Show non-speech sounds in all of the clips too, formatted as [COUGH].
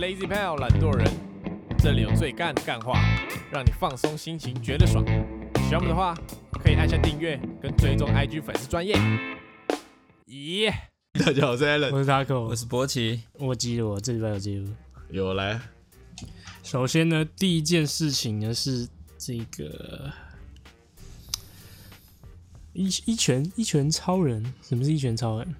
Lazy Pal 懒惰人，这里有最干的干话，让你放松心情，觉得爽。喜欢我们的话，可以按下订阅跟追踪 IG 粉丝专业。咦，大家好，我是 Allen，我是 Taco，我是博奇，我记得我这礼拜有记录。有来，首先呢，第一件事情呢是这个一一拳一拳超人，什么是一拳超人？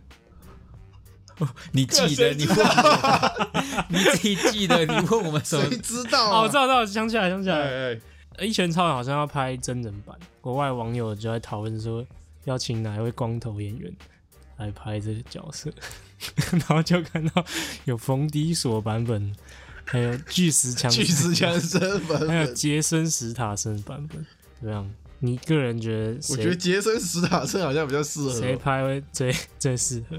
[LAUGHS] 你记得你问我，[LAUGHS] 你自己记得你问我们什么谁？知道哦，知道，知道，想起来，想起来。哎哎，一拳超人好像要拍真人版，国外网友就在讨论说要请哪一位光头演员来拍这个角色，[LAUGHS] 然后就看到有冯迪索版本，还有巨石强巨石强森版本还有本，杰森·史塔森版本，怎么样？你个人觉得谁？我觉得杰森·史塔森好像比较适合谁合拍会最最适合？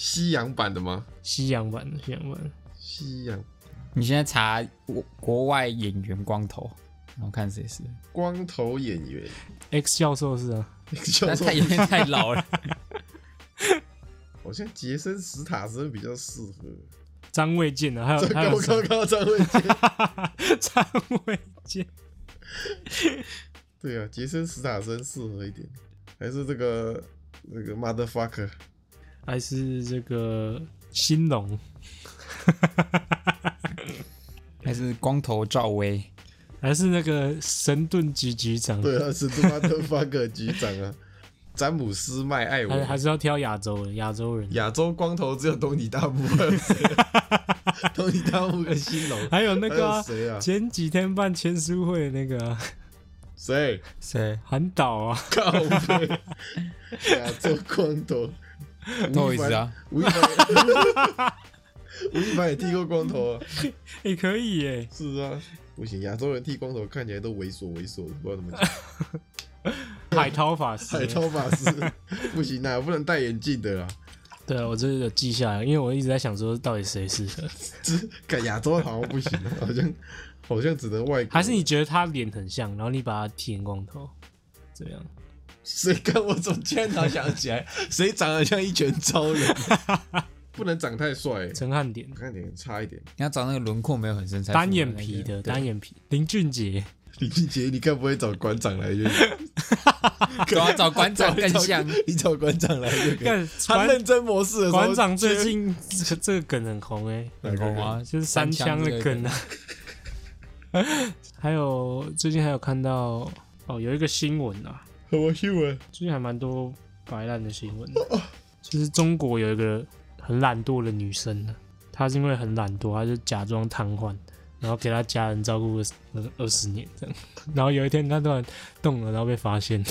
西洋版的吗？西洋版的，西洋版。的。西洋。你现在查国国外演员光头，然后看谁是，光头演员，X 教授是啊，X，教授。有点太老了。[LAUGHS] 好像杰森·史塔森比较适合。张卫健啊，还有还有刚刚张卫健，[LAUGHS] 张卫健，对啊，杰森·史塔森适合一点，还是这个那个 motherfucker 还是这个新龙，[LAUGHS] 还是光头赵薇，还是那个神盾局局长，对啊，是 motherfucker 局长啊，[LAUGHS] 詹姆斯·麦艾还还。是要挑亚洲的亚洲人，亚洲光头只有东尼大木，还有谁啊东尼大木跟新龙，还有那个啊还有谁啊？前几天办签书会那个啊谁？谁？韩导啊，靠背，亚洲光头，不好意思啊，吴亦凡，吴亦凡也剃过光头啊，[LAUGHS] 也可以耶，是啊，不行，亚洲人剃光头看起来都猥琐猥琐的，不知道怎么讲。[LAUGHS] 海涛法师，海涛法师 [LAUGHS] 不行啊，不能戴眼镜的啦。对啊，我这有记下来，因为我一直在想说到底谁适合，这看亚洲好像不行啊，好像好像只能外国。还是你觉得他脸很像，然后你把他剃成光头，这样？谁跟我怎么今天才想起来，[LAUGHS] 谁长得像一拳超人？[LAUGHS] 不能长太帅、欸，陈汉典，陈汉典差一点。你要找那个轮廓没有很深才单眼皮的，对单眼皮，林俊杰，林俊杰，你该不会找馆长来就？[LAUGHS] 都要找馆长更像。你找馆长来就可以。干馆他认真模式馆长最近这个这个梗很红哎，很红啊，就是三枪的梗啊。还有最近还有看到哦，有一个新闻啊，什么新闻？最近还蛮多白烂的新闻的，就是中国有一个很懒惰的女生呢，她是因为很懒惰，她就假装瘫痪，然后给她家人照顾了二十年这样，然后有一天她突然动了，然后被发现，[LAUGHS]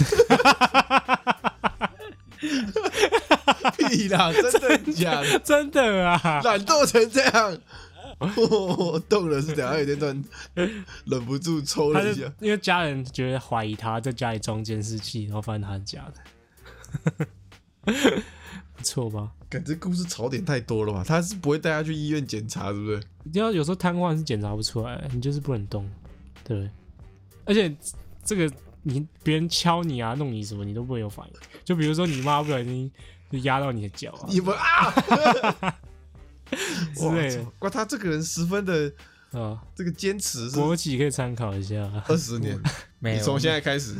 屁啦，真的假的？[LAUGHS] 真的啊，懒惰成这样，[LAUGHS] 我动了是怎样？有一天突然忍不住抽了一下，因为家人觉得怀疑他在家里装监视器，然后发现他是假的，不错吧？感觉故事槽点太多了吧？他是不会带他去医院检查，是不是？你要有时候瘫痪是检查不出来，你就是不能动，对不对？而且这个你别人敲你啊、弄你什么，你都不会有反应。就比如说你妈不小心就压到你的脚你们啊 [LAUGHS] 之类的。哇哇，他这个人十分的啊，这个坚持是国企可以参考一下。二十年，没有，你从现在开始，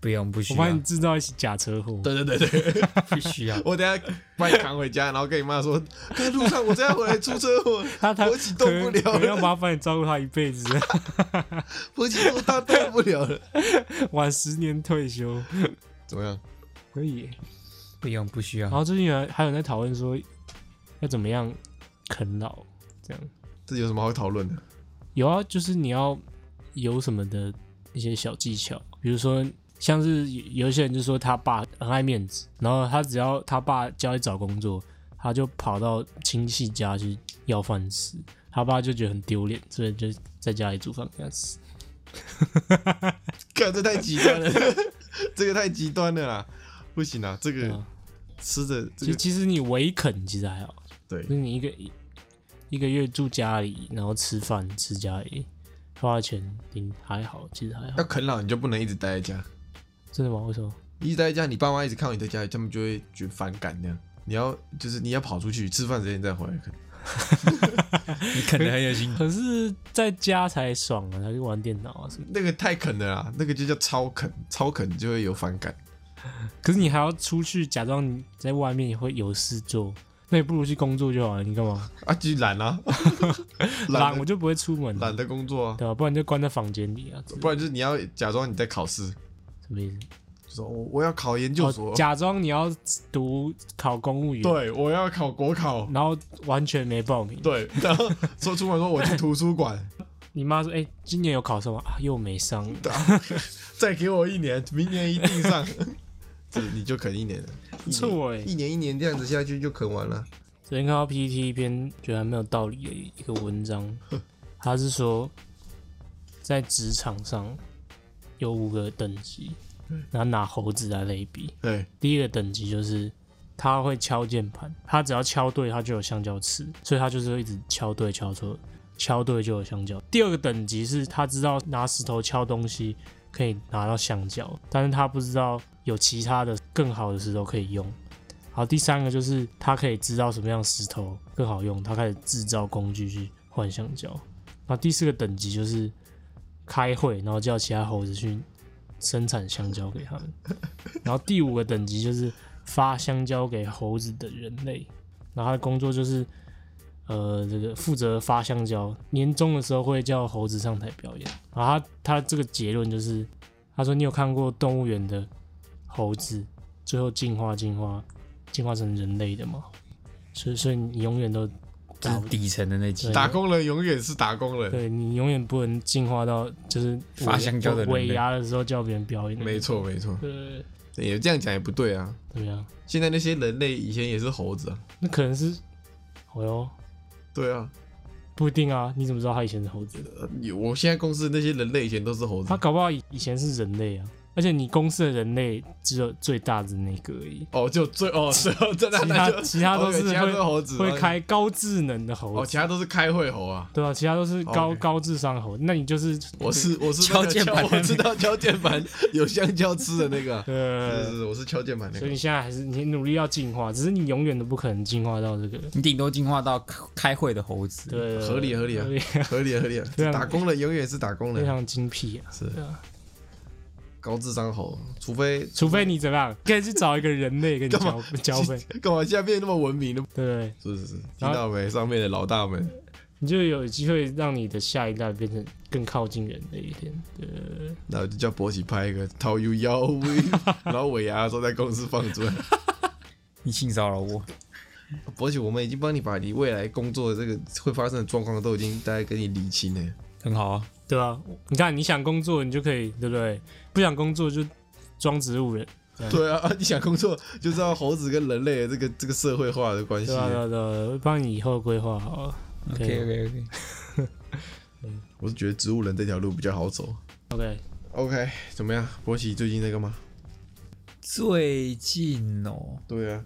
不用不需要。我帮你，制造一起假车祸，对对对对，[LAUGHS] 不需要。我等下把你扛回家，然后跟你妈说，在路上我这样回来出车祸，他他国企动不了。可能可能要，麻烦你照顾他一辈子，国企动他动不了。了，[LAUGHS] 晚十年退休。怎么样？可以。不用不需要。然后最近还还有人在讨论说要怎么样啃老，这样。这有什么好讨论的？有啊，就是你要有什么的一些小技巧，比如说像是有些人就说他爸很爱面子，然后他只要他爸叫他找工作，他就跑到亲戚家去要饭吃，他爸就觉得很丢脸，所以就在家里煮饭给他吃。[LAUGHS] 看这太极端了，[LAUGHS] 这个太极端了啦，不行啊，这个啊吃的这个其实其实你围啃其实还好，对就是你一个一一个月住家里，然后吃饭吃家里，花的钱顶还好，其实还好要。啃老，你就不能一直待在家。真的吗？为什么？一直待在家，你爸妈一直看到你在家里，他们就会觉得反感那样。你要就是你要跑出去吃饭时间再回来啃。[LAUGHS] 你啃的很有心。可是在家才爽啊，才去玩电脑啊什么。那个太啃了啦，那个就叫超啃，超啃就会有反感。可是你还要出去假装你在外面也会有事做，那你不如去工作就好了。你干嘛 [LAUGHS] 啊，就懒啊，[LAUGHS] 懒？我就不会出门，懒得工作啊，对吧？不然就关在房间里啊。不然就是你要假装你在考试，什么意思？就说我我要考研究所哦，假装你要读考公务员，，对，我要考国考，然后完全没报名。对，然后说出门说我去图书馆，[LAUGHS] 你妈说：“哎、今年有考上吗？啊，又没上。再给我一年，明年一定上。这你就啃一年了，不错哎、一年一年这样子下去就啃完了。昨天看到 PPT 一篇觉得还没有道理的一个文章，[LAUGHS] 他是说在职场上有五个等级，然后拿猴子来类比。对，第一个等级就是他会敲键盘，他只要敲对，他就有香蕉吃，所以他就是会一直敲对敲错，敲对就有香蕉。第二个等级是他知道拿石头敲东西可以拿到香蕉，但是他不知道有其他的更好的石头可以用。好，第三个就是他可以知道什么样的石头更好用，他开始制造工具去换香蕉。然后第四个等级就是开会，然后叫其他猴子去生产香蕉给他们。然后第五个等级就是发香蕉给猴子的人类，然后他的工作就是呃这个负责发香蕉。年终的时候会叫猴子上台表演。然后他他这个结论就是，他说你有看过动物园的猴子最后进化进化进化成人类的嘛？所以所以你永远都是底层的那几对。打工人永远是打工人，对你永远不能进化到就是发香蕉的尾牙的时候叫别人表演。没错没错，对，也这样讲也不对啊。对啊，现在那些人类以前也是猴子啊，那可能是，哦哟，对啊，不一定啊，你怎么知道他以前是猴子？我现在公司那些人类以前都是猴子。他，搞不好以以前是人类啊，而且你公司的人类只有最大的那个而已，哦，就最哦，最后真的其他其他都是其他都是会猴子，会开高智能的猴子。哦，其他都是开会猴啊。对啊，其他都是高高智商猴，那你就是我是我是敲键盘。我知道敲键盘有香蕉吃的那个。[LAUGHS] 对，是呃是，是，我是敲键盘那个。所以你现在还是你努力要进化，只是你永远都不可能进化到这个，你顶多进化到开开会的猴子。对，合理合理啊合理。合理 [LAUGHS] 啊非，常打工人永远是打工人，非常精辟啊，是。啊，高智商猴，除非除非你怎么样，可以去找一个人类跟你干交交配，[LAUGHS] 干嘛现在变得那么文明了？对不对？是是是，听到没？上面的老大们，你就有机会让你的下一代变成更靠近人类一点。对，那我就叫博喜拍一个掏 U 腰威，[LAUGHS] 然后尾牙的时候在公司放出来。[LAUGHS] 你性骚扰我，博喜，我们已经帮你把你未来工作的这个会发生的状况都已经大概跟你理清了。很好啊。对啊，你看你想工作，你就可以，对不对？不想工作就装植物人，对啊，[LAUGHS] 你想工作就知道猴子跟人类的这个这个社会化的关系对。啊，对啊，对啊，帮你以后规划好了。OK OK OK，[LAUGHS] 我是觉得植物人这条路比较好走。OK，OK，怎么样？博喜最近在干嘛？最近哦，对啊，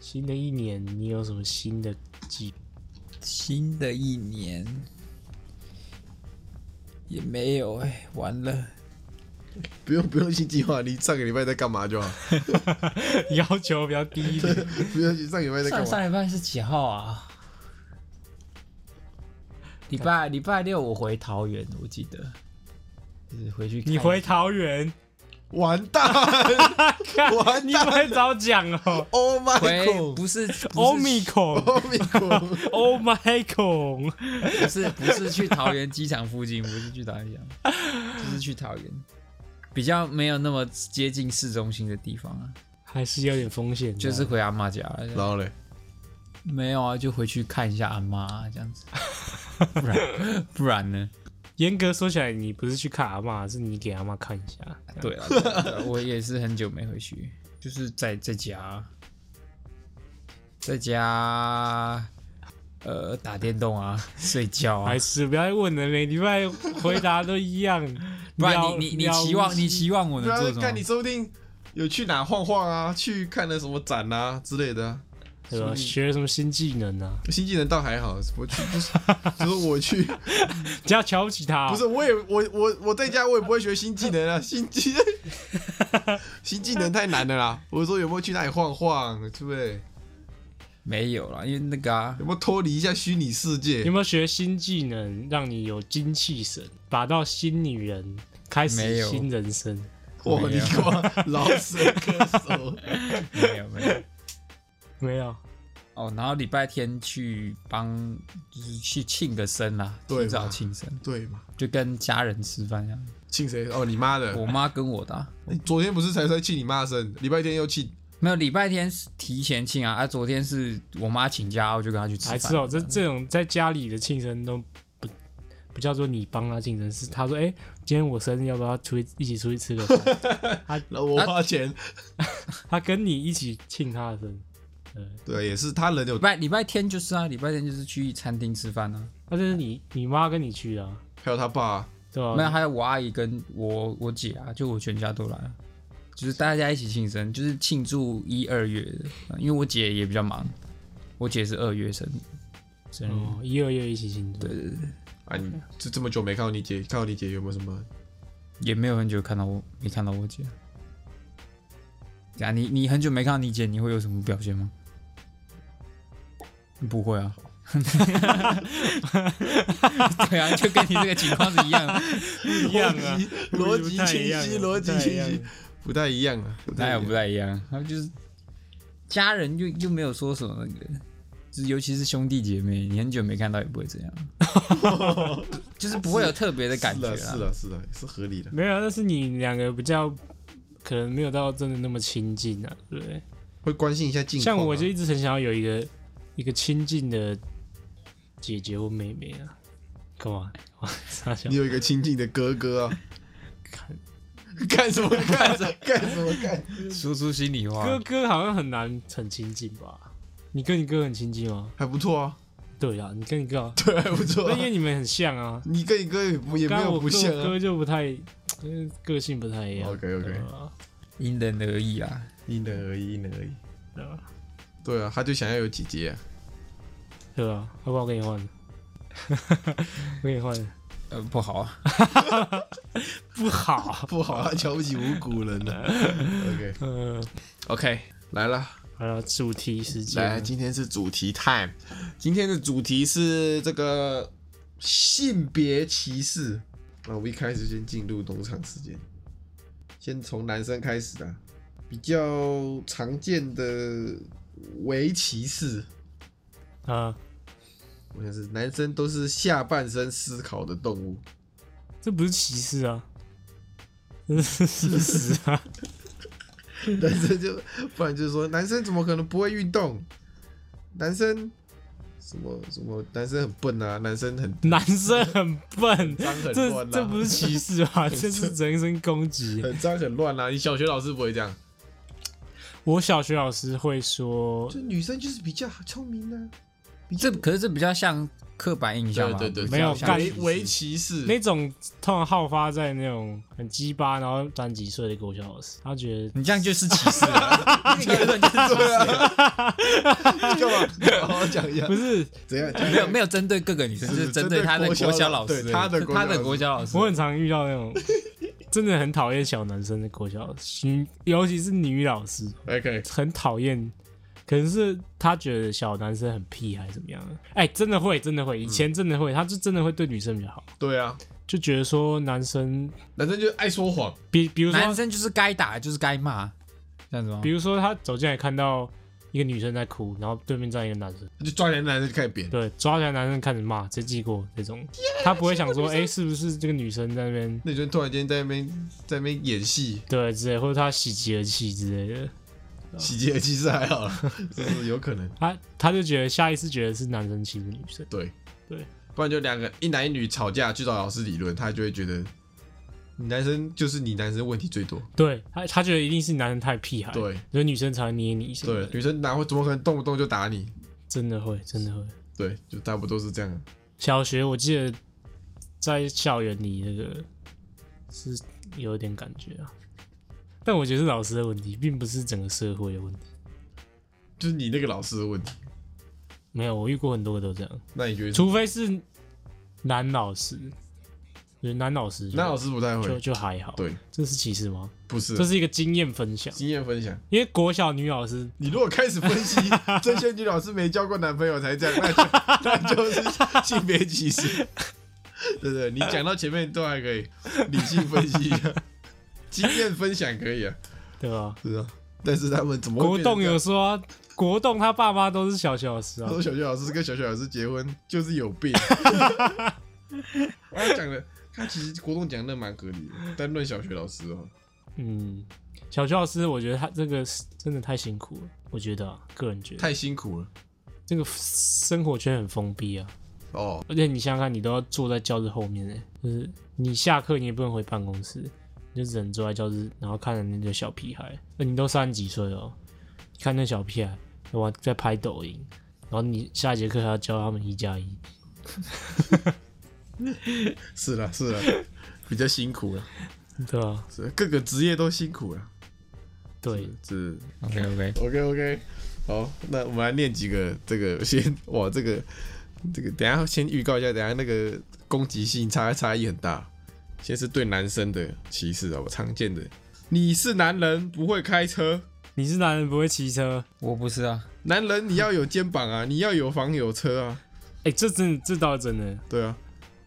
新的一年你有什么新的计？新的一年也没有哎、完了，不用不用新计划，你上个礼拜在干嘛就好。[LAUGHS] 要求比较低一点。不用上个礼拜在干嘛？上上礼拜是几号啊？礼拜礼拜六我回桃园，我记得，就是回去你回桃园，完蛋看 [LAUGHS] 完你不会早讲哦。！Oh my 回 god！不是欧不是米孔阿弥陀佛，，Oh my 孔，不是 [LAUGHS] 不是去桃园机场附近，不是去桃园机场，就是去桃园，比较没有那么接近市中心的地方啊，还是有点风险。就是回阿妈家了。然后嘞，没有啊，就回去看一下阿妈、这样子，[LAUGHS] 不然不然呢？严格说起来，你不是去看阿妈，是你给阿妈看一下。对啊，对啊对啊我也是很久没回去，就是在在家，在家，呃，打电动啊，睡觉啊还，是不要问了，每礼拜回答都一样。[LAUGHS] 不然你你你期望你期望我能做什么，看你么？说不定有去哪晃晃啊，去看了什么展啊之类的啊。对吧？学什么新技能啊？新技能倒还好，我去不是，就是我去，只要瞧不起他、不是，我也我我我在家我也不会学新技能啊，新技能 [LAUGHS] 新技能太难了啦。我说有没有去那里晃晃，对不对？没有啦，因为那个啊有，没有脱离一下虚拟世界有？没有学新技能，让你有精气神，把到新女人，开始新人生？哇，你没有哇，老死歌手，没 [LAUGHS] 有没有。没有，哦，然后礼拜天去帮，就是去庆个生啦，对提早庆生，对嘛？就跟家人吃饭一样。庆谁？哦，你妈的！我妈跟我的啊、你昨天不是才在庆你妈的生，礼拜天又庆，没有礼拜天是提前庆啊，啊，昨天是我妈请假，我就跟她去吃饭。还是哦，这这种在家里的庆生都不不叫做你帮他庆生，是他说，[LAUGHS] 哎、今天我生日，要不要出去一起出去吃个饭？然后我花钱，[LAUGHS] 他跟你一起庆他的生日，对，对，也是他人有礼拜礼拜天就是啊，礼拜天就是去餐厅吃饭啊。那就是你你妈跟你去的、啊，还有他爸，对吧、没有，还有我阿姨跟我我姐啊，就我全家都来了，就是大家一起庆生，就是庆祝一二月的，啊因为我姐也比较忙，我姐是二月生。生日，哦，一二月一起庆祝，对对对，啊，你这这么久没看到你姐，看到你姐有没有什么？也没有很久看到我，没看到我姐。呀，你你很久没看到你姐，你会有什么表现吗？不会啊。[LAUGHS] 对啊，就跟你这个情况是一样的，不一样啊，逻辑清一样啊晰，逻辑不太一样清晰，不太一样啊，哪有不太一样？他们就是家人又又没有说什么那个，就是尤其是兄弟姐妹，你很久没看到也不会这样，[LAUGHS] 就是不会有特别的感觉是啦。的，是的，是合理的。没有啊，但是你两个比较可能没有到真的那么亲近啊，对不对？会关心一下近况啊。像我就一直很想要有一个一个亲近的姐姐或妹妹啊，干嘛？我傻笑你有一个亲近的哥哥啊，看干什么干？干什么干？说出心里话哥，哥好像很难很亲近吧？你跟你哥很亲近吗？还不错啊，对啊，你跟你哥，对，还不错啊那因。为你们很像啊。你跟你哥也不也没有刚刚我不像啊。哥哥就不太，嗯个性不太一样。OK，OK 对啊因人而异啊。因人而异，因人而异。对啊，对啊，他就想要有姐姐啊。对啊，要不要我给你换？[LAUGHS] 我给你换，呃，不好啊，[LAUGHS] 不好。[LAUGHS] 不好，他瞧不起无辜人呢。OK 嗯，OK，来了。好了，主题时间。来，今天是主题 time。今天的主题是这个性别歧视。那我们一开始先进入农场时间，先从男生开始的，比较常见的围歧视。啊，我想是男生都是下半身思考的动物，这不是歧视啊，这是事实啊。男生就不然就是说男生怎么可能不会运动？男生什么什么男生很笨啊，男生很男生很笨，这乱啊，这不是歧视吧？[LAUGHS] 这是人身攻击。很脏很乱啊。你小学老师不会这样，我小学老师会说，就女生就是比较聪明啊。比较这可是这比较像刻板印象嘛，对对对，没有像干围围歧视，那种通常好发在那种很鸡巴，然后短几岁的国小老师，他觉得你这样就是歧视了，[LAUGHS] 你根本就是歧视了。干嘛？好好讲一下不，是，怎样？没有没有针对各个女生，是就是针对他的国小老师，对他的他的国小老师。我很常遇到那种真的很讨厌小男生的国小尤其是女老师，OK，很讨厌。可能是他觉得小男生很屁还是怎么样。的？哎、真的会，真的会，以前真的会，他就真的会对女生比较好，对啊，就觉得说男生，男生就爱说谎，比比如说男生就是该打就是该骂，这样子吗？比？如说他走进来看到一个女生在哭，然后对面站一个男生，就抓起来男生就开始扁，对，抓起来男生开始骂，直接记过这种，他不会想说，哎、是不是这个女生在那边那女生突然间在那边在那边演戏，对之类，或者他喜极而泣之类的，喜极而泣是还好了，[LAUGHS] 是有可能，他他就觉得下意识觉得是男生欺负女生，对。对，不然就两个一男一女吵架去找老师理论，他就会觉得你男生就是你男生问题最多，对他他觉得一定是男生太屁孩，，对。所以女生才会捏你一下，，对女生哪会怎么可能动不动就打你？真的会真的会。对，就差不多是这样。小学我记得在校园里那个是有点感觉啊，但我觉得是老师的问题，并不是整个社会的问题。就是你那个老师的问题，没有，我遇过很多个都这样，那你觉得？除非是男老师，就是男老师男老师不太就会，就就还好。，对，这是歧视吗？不是这是一个经验分享，经验分享。因为国小女老师你如果开始分析 [LAUGHS] 这些女老师没交过男朋友才这样，那就 [LAUGHS] 那就是性别歧视，对不对？你讲到前面都还可以理性分析一下，经验分享可以啊，对吧？是啊。但是他们怎么会国栋有说啊、国栋他爸妈都是小学老师啊他，说小学老师跟小学老师结婚就是有病。他讲的，他其实国栋讲的蛮合理的，单论小学老师哦，嗯，小学老师，我觉得他这个真的太辛苦了，我觉得啊，个人觉得太辛苦了这个生活圈很封闭啊，哦。而且你想想看，你都要坐在教室后面诶，就是你下课你也不能回办公室，你就只能坐在教室，然后看着那个小屁孩，那你都三十几岁了哦，看那小屁孩哇在拍抖音，然后你下一节课还要教他们一加一，[LAUGHS] 是了是了，比较辛苦了，[LAUGHS] 对啊？是各个职业都辛苦了。对，是 OK OK，OK OK，好，那我们来念几个这个先哇，这个这个等一下先预告一下，等一下那个攻击性差差异很大。先是对男生的歧视啊，我常见的，你是男人不会开车，你是男人不会骑车，我不是啊，男人你要有肩膀啊，[LAUGHS] 你要有房有车啊，哎、这真的这倒是真的，对啊。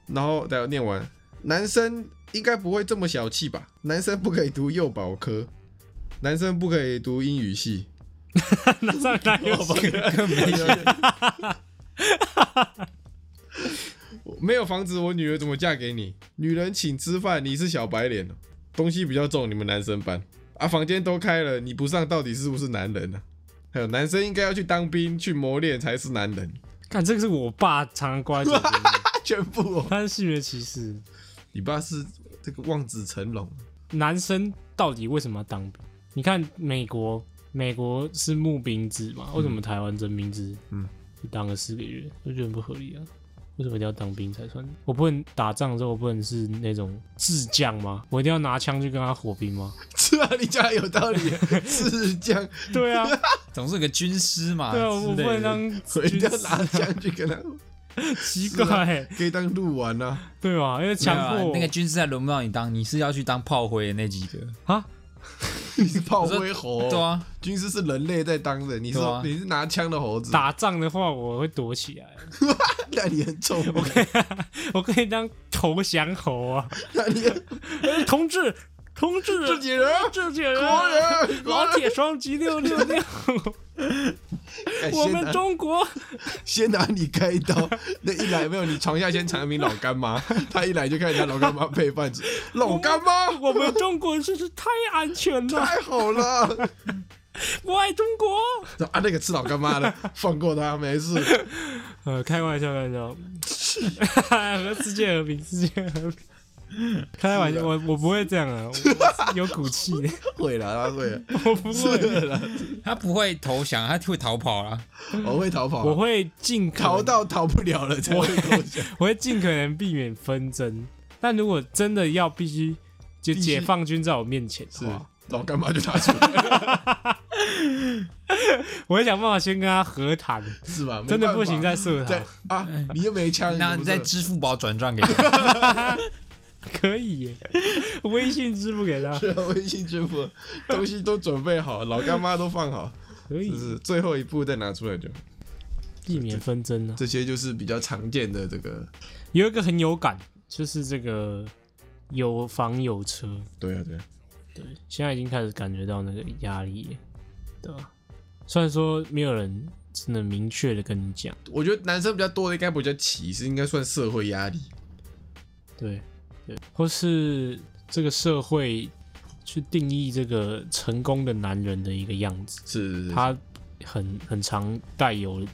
然后等一下念完，男生应该不会这么小气吧？男生不可以读幼保科，男生不可以读英语系，[LAUGHS] 那上哪有更 [LAUGHS] 没没有房子，我女儿怎么嫁给你？女人请吃饭，你是小白脸哦，东西比较重，你们男生搬啊，房间都开了，你不上到底是不是男人呢、还有男生应该要去当兵去磨练才是男人，看这个是我爸常常挂在嘴边的，[LAUGHS] 全部哦。他是性别歧视。你爸是这个望子成龙，男生到底为什么要当兵？你看美国，美国是募兵制嘛，为什么台湾征兵制？嗯，就当个四个月，我觉得很不合理啊。为什么一定要当兵才算？我不能打仗的时候，我不能是那种智将吗？我一定要拿枪去跟他火拼吗？[LAUGHS] 是啊，你讲的有道理，是这样，对啊，[LAUGHS] 总是有个军师嘛，对啊，我不能当 [LAUGHS] 我一定要拿枪去跟他，奇怪、欸，可以当鹿丸啊。对吧？因为强迫啊那个军师还轮不到你当，你是要去当炮灰的那几个。啊，[LAUGHS] 你是炮灰猴，对，啊，军师是人类在当的，你是、对啊。你是拿枪的猴子，打仗的话我会躲起来，[LAUGHS] 那你很丑，我可以，[LAUGHS] 我可以当投降猴啊，那你哎同志，同志，自己人，自己人，国人，[LAUGHS] 老铁双击六六六，哎我们中国。先拿你开一刀，那一来没有你床下先藏一名老干妈，[LAUGHS] 他一来就看人家老干妈配饭吃，老干妈！我们中国真是太安全了，太好了，[LAUGHS] 我爱中国。啊那个吃老干妈的放过他没事，呃，开玩笑，开玩笑，和世界和平，世界和平。[LAUGHS] 开玩笑，我我不会这样啊，我有骨气。[LAUGHS] 的，会了他会了，[LAUGHS] 我不会，是了，他不会投降，他会逃跑啦。我会逃跑，我会尽可逃，到逃不了了才会投降，我会尽可能避免纷争。但如果真的要必须就解放军在我面前是的话，老干嘛就拿出来，我会想办法先跟他和谈，是吧？真的不行再射对他，啊，你又没枪，那你在支付宝转账给他，可以，微信支付给他，是啊，微信支付。东西都准备好，[LAUGHS] 老干妈都放好，可以。就是最后一步再拿出来就。避免纷争呢。这些就是比较常见的这个，有一个很有感，就是这个有房有车，对啊对啊，对，现在已经开始感觉到那个压力，对吧？虽然说没有人真的明确的跟你讲，我觉得男生比较多的应该不叫歧视，应该算社会压力。对对，或是这个社会去定义这个成功的男人的一个样子，是是是，他很很常带有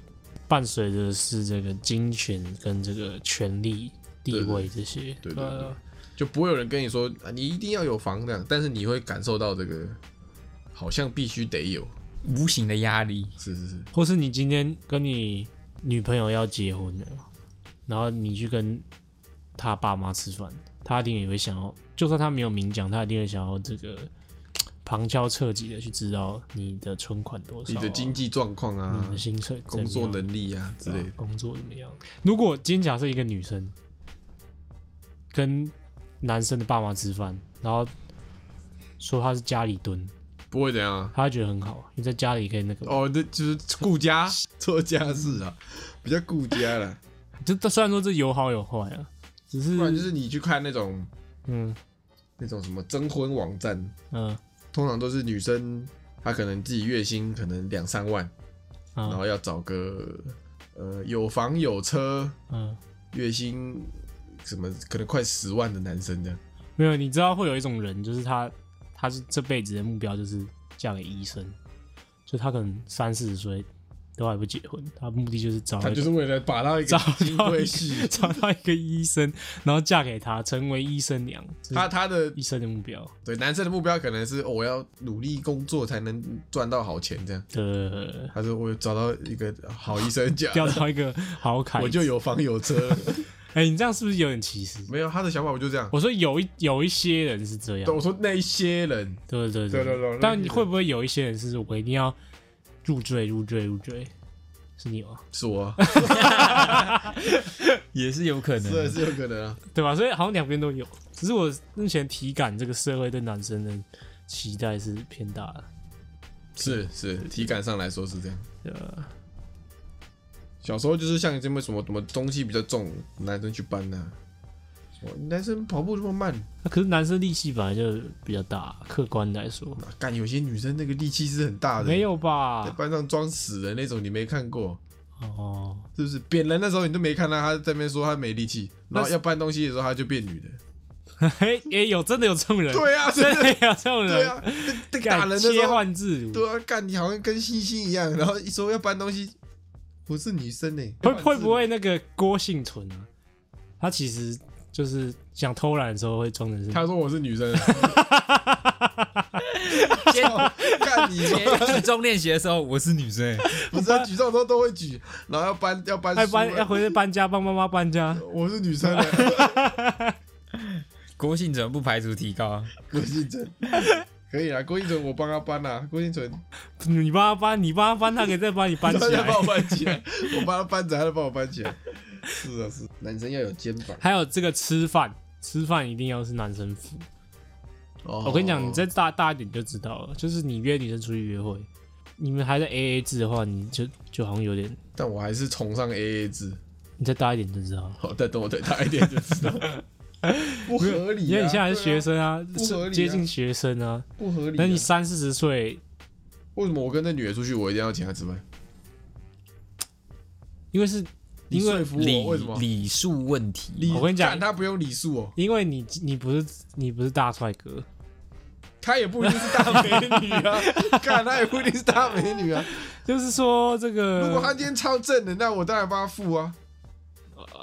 伴随着是这个金钱跟这个权力地位这些，对对就不会有人跟你说啊，你一定要有房这样，但是你会感受到这个好像必须得有，无形的压力。是是是，或是你今天跟你女朋友要结婚了，然后你去跟他爸妈吃饭，他一定也会想要，就算他没有明讲，他一定会想要这个旁敲侧击的去知道你的存款多少啊、你的经济状况啊你的，薪水工作能力啊之类工作怎么样？如果今天假设一个女生跟男生的爸妈吃饭，然后说他是家里蹲，不会怎样啊。他会觉得很好，你在家里可以那个，哦，那就是顾家做家事啊，比较顾家了。[LAUGHS] 这虽然说这有好有坏啊，只是不然就是你去看那种嗯。那种什么征婚网站，嗯。通常都是女生，她可能自己月薪可能两三万，然嗯后要找个呃有房有车，嗯，月薪什么可能快十万的男生这样。没有，你知道会有一种人，就是他他是这辈子的目标就是嫁给医生，就他可能三四十岁都还不结婚，他目的就是找他就是为了把到一个找金到一龟婿个，找到一个医生，然后嫁给他，成为医生娘，这是他他的医生的目标。对男生的目标可能是、哦我要努力工作才能赚到好钱这样。呃，他说我找到一个好医生嫁，[LAUGHS] 钓到一个 [LAUGHS] 好凯子，我就有房有车。[LAUGHS] 哎、你这样是不是有点歧视？没有他的想法我就这样？我说有一有一些人是这样对，，我说那一些人，对对对对对但你会不会有一些人是我一定要入赘入赘入赘？是你吗？是我啊，[LAUGHS] 也是有可能。是是有可能啊。对吧？所以好像两边都有，只是我目前体感这个社会对男生的期待是偏大的。是是，体感上来说是这样。呃，小时候就是像这么什么什么东西比较重，男生去搬呐、说男生跑步这么慢，那可是男生力气本来就比较大，客观来说，那干有些女生那个力气是很大的，没有吧？在吧？班上装死人那种，你没看过。哦，是不是？扁人的时候你都没看到他在那边说他没力气，然那是后要搬东西的时候他就变女的。嘿，[LAUGHS] 也有真的 [LAUGHS] 有这种人，对啊，真真的。的有这种人，对啊，打人的时切候，换自如，对啊，干你好像跟星星一样，然后一说要搬东西，不是女生呢、会会不会那个郭幸存啊？他其实就是想偷懒的时候会装成是，他说我是女生，[LAUGHS] 先看你先举重练习的时候，我是女生，[LAUGHS] 不是啊，举重的时候都会举，然后要搬要搬要搬要回去搬家，帮妈妈搬家，我是女生的，[LAUGHS] 郭姓怎么不排除提高？郭敬纯可以啊，郭敬纯我帮他搬啦，郭敬纯你帮他搬，你帮他搬，他可以再帮你搬起来帮。我搬起来，我帮他搬着，他就帮我搬起来。是啊是，男生要有肩膀。还有这个吃饭，吃饭一定要是男生付。哦我跟你讲，你再大大一点就知道了，就是你约女生出去约会，你们还在 A A 制的话，你就就好像有点，但我还是崇尚 A A 制。你再大一点就知道了。好，再等我再大一点就知道。[LAUGHS] 不合理、啊，因为你现在是学生啊，不合理啊接近学生啊，不合理、啊。等你三四十岁，为什么我跟那女的出去，我一定要请她吃饭？因为是你因为说服礼我为什么？礼数问题，我跟你讲他不用礼数哦，因为你你不是你不是大帅哥，他也不一定是大美女啊，[LAUGHS] 干他也不一定是大美女啊。就是说这个，如果他今天超正的，那我当然帮他付啊，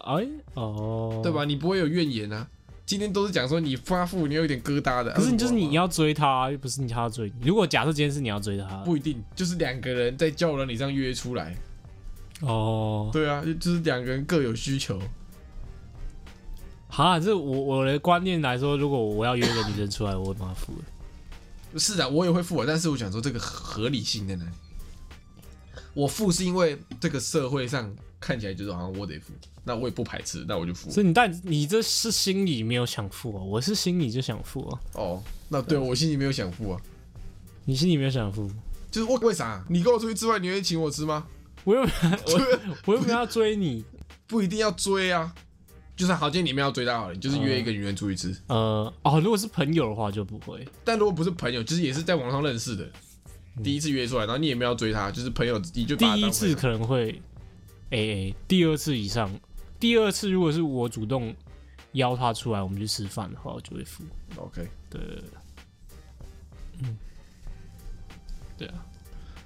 哎哦，对吧？？你不会有怨言啊。今天都是讲说你发付，你有一点疙瘩的。可是你就是啊你要追他，又不是你他要追你。如果假设今天是你要追他，不一定，就是两个人在交友软体上约出来，哦，对啊，就就是两个人各有需求。哈，这我我的观念来说，如果我要约一个女生出来，我会帮她付的。[LAUGHS] 是啊，我也会付啊，但是我想说这个合理性在哪里？我付是因为这个社会上看起来就是好像我得付，那我也不排斥，那我就付。所以你但你这是心里没有想付啊，我是心里就想付啊，哦，那对我心里没有想付啊，你心里没有想付，就是我为啥？你跟我出去吃饭，你愿意请我吃吗？我又我我又没有要追你，不一定要追啊，就是好，今天你们要追他好了，你就是约一个女人出去吃。呃哦，如果是朋友的话就不会，但如果不是朋友，就是也是在网上认识的，第一次约出来，然后你也没有要追她，就是朋友，你就把她第一当朋友次可能会 A A，第二次以上，第二次如果是我主动邀他出来，我们去吃饭的话，我就会付。OK。对对对，嗯，对啊，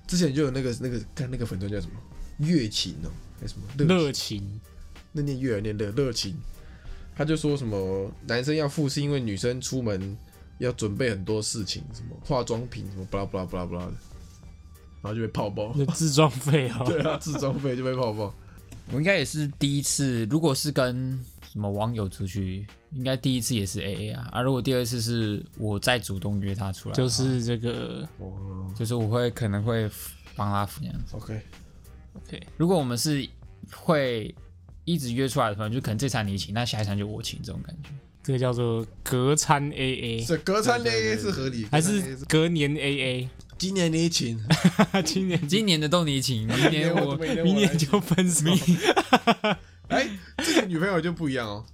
之前就有那个那个看那个粉钻叫什么乐情哦、还什么？热琴。情那念乐还念热热情，他就说什么男生要付是因为女生出门要准备很多事情，什么化妆品什么巴拉巴拉巴拉巴拉的，然后就被泡爆。那自装费啊，[LAUGHS] 对啊，自装费就被泡爆。我应该也是第一次，如果是跟什么网友出去，应该第一次也是 A A 啊。啊，如果第二次是我再主动约他出来，就是这个哦就是我会可能会帮他付那样子。，OK，OK，如果我们是会一直约出来的朋友，就可能这餐你请，那下一餐就我请这种感觉。这个叫做隔餐 AA，是隔餐对对 AA 是合理，还是隔年 AA？今年你请，[LAUGHS] 今年。今年的都你请，[LAUGHS] 明年我明年明年就分手，[LAUGHS] 哎，自己女朋友就不一样哦，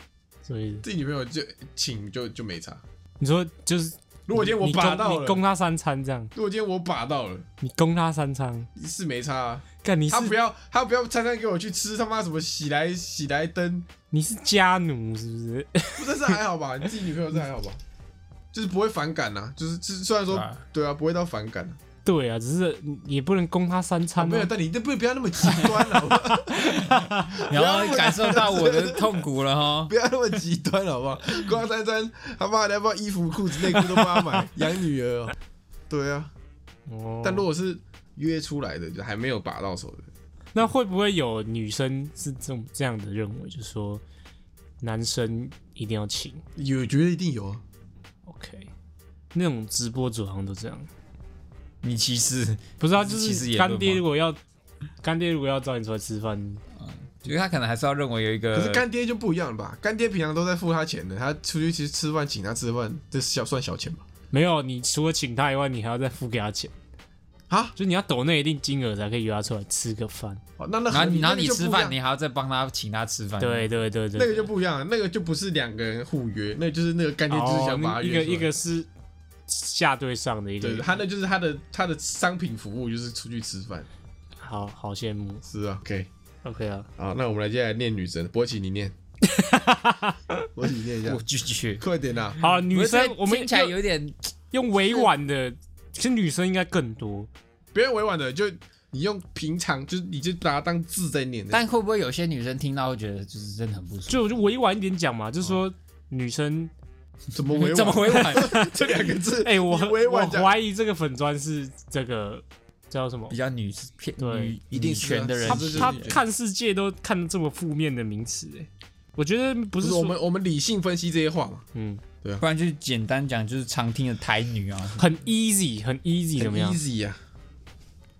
所以。自己女朋友就请就就没差。你说就是，如果今天我把到了，你攻他三餐这样，如果今天我把到了，你攻他三餐，是没差啊。干你是他不要，他不要餐餐给我去吃他妈什么喜来喜来登，你是家奴是不是？不这是还好吧？你自己女朋友这还好吧？就是不会反感呐、就是就是虽然说对啊对啊，不会到反感、啊对啊，只是也不能供他三啊餐、没有，啊。但你这不不要那么极端了，好不好？[LAUGHS] 然后感受到我的痛苦了哈。[LAUGHS] 不要那么极端了，好不好？光三餐，他妈的要不要衣服、裤子、内裤都帮他买，养女儿、哦。对啊，哦，但如果是约出来的，就还没有把到手的，那会不会有女生是这种这样的认为，就是说男生一定要请有觉得一定有啊。？OK，那种直播主好像都这样。你其实，[LAUGHS] 不是啊，就是干爹如果要干爹如果要找你出来吃饭，就是他可能还是要认为有一个，可是干爹就不一样了吧？干爹平常都在付他钱的，他出去其实吃饭请他吃饭，这是小算小钱吧？没有你除了请他以外，你还要再付给他钱，啊，就你要抖那一定金额才可以约他出来吃个饭。哦那那然后你然后你吃饭，你你还要再帮他请他吃饭，对对对对，那个就不一样，那个就不是两个人互约，那个就是那个干爹就是想把他哦、一个一个是下对上的一个，对，他那就是他的他的商品服务就是出去吃饭，好好羡慕。是啊，OK，OK 啊，好，那我们来接下来念女神，博奇你念，[LAUGHS] 博奇你念一下我，拒绝。快点呐！好，女生我们听起来用有点用委婉的，其实女生应该更多。不用委婉的，就你用平常，就是你就把它当字在念的。但会不会有些女生听到会觉得就是真的很不舒服？就就委婉一点讲嘛，就是说女生，怎么委婉？怎么委婉？[LAUGHS] 这两个字？哎、我你委我婉我，怀疑这个粉砖是这个叫什么比？较女偏对女女一定是啊权的人他他看世界都看这么负面的名词，哎，我觉得不不是我们我们理性分析这些话嘛？嗯对不然就简单讲就是常听的台女啊，很 easy 很 easy 怎么样 easy 啊，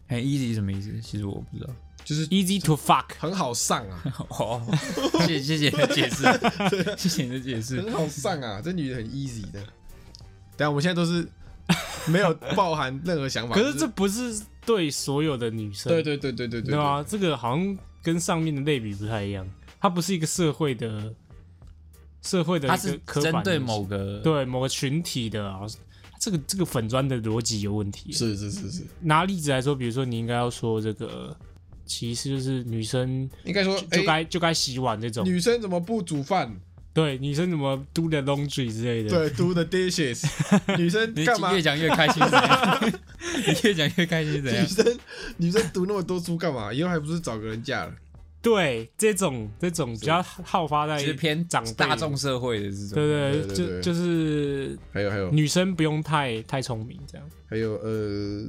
很 easy 什么意思？其实我不知道。就是？easy to fuck，很好上啊，[LAUGHS] 哦，谢谢谢谢你的解释，[LAUGHS] 谢谢你的解释。很好上啊，这女的很 easy 的。等下我们现在都是没有包含任何想法，可是这不是对所有的女生，对对对对对对对啊，这个好像跟上面的类比不太一样，它不是一个社会的社会的它是一个刻针对某个对某个群体的啊，这个这个粉砖的逻辑有问题。是是是是，拿例子来说，比如说你应该要说这个歧视，就是女生应该说就该就该洗碗这种，女生怎么不煮饭？对女生怎么 do the laundry 之类的，对，do the dishes。[LAUGHS] 女生你干嘛？越讲越开心怎样？[LAUGHS] 你越讲越开心是怎样？女生女生读那么多书干嘛？以后还不是找个人嫁了？对这种这种比较好发在其实偏长大众社会的这种。对对就就是还有还有女生不用太太聪明这样。还有呃，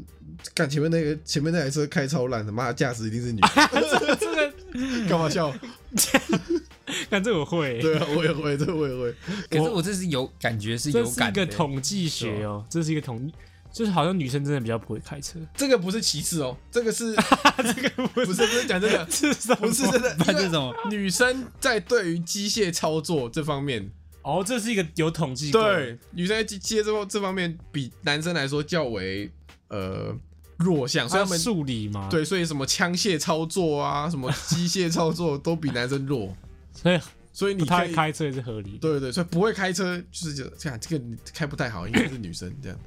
看前面那个前面那台车开超烂，他妈驾驶一定是女的，[LAUGHS] 这个干嘛笑？[LAUGHS] 看这我会，对啊，我也会，这我也会。可是我这是有感觉是这是一有感的。个统计学哦，这是一个统，就是好像女生真的比较不会开车，这个不是歧视哦，这个是 [LAUGHS] 这个不不是不是讲真的，是什么？不是真的，不然因为这种女生在对于机械操作这方面，哦，这是一个有统计过。对女生在机机械这方这方面比男生来说较为呃弱项，所以他们数理嘛，，对，所以什么枪械操作啊，什么机械操作都比男生弱，所以所以你不可以太开车也是合理。的。对对，所以不会开车就是这这样，这个你开不太好，应该是女生这样。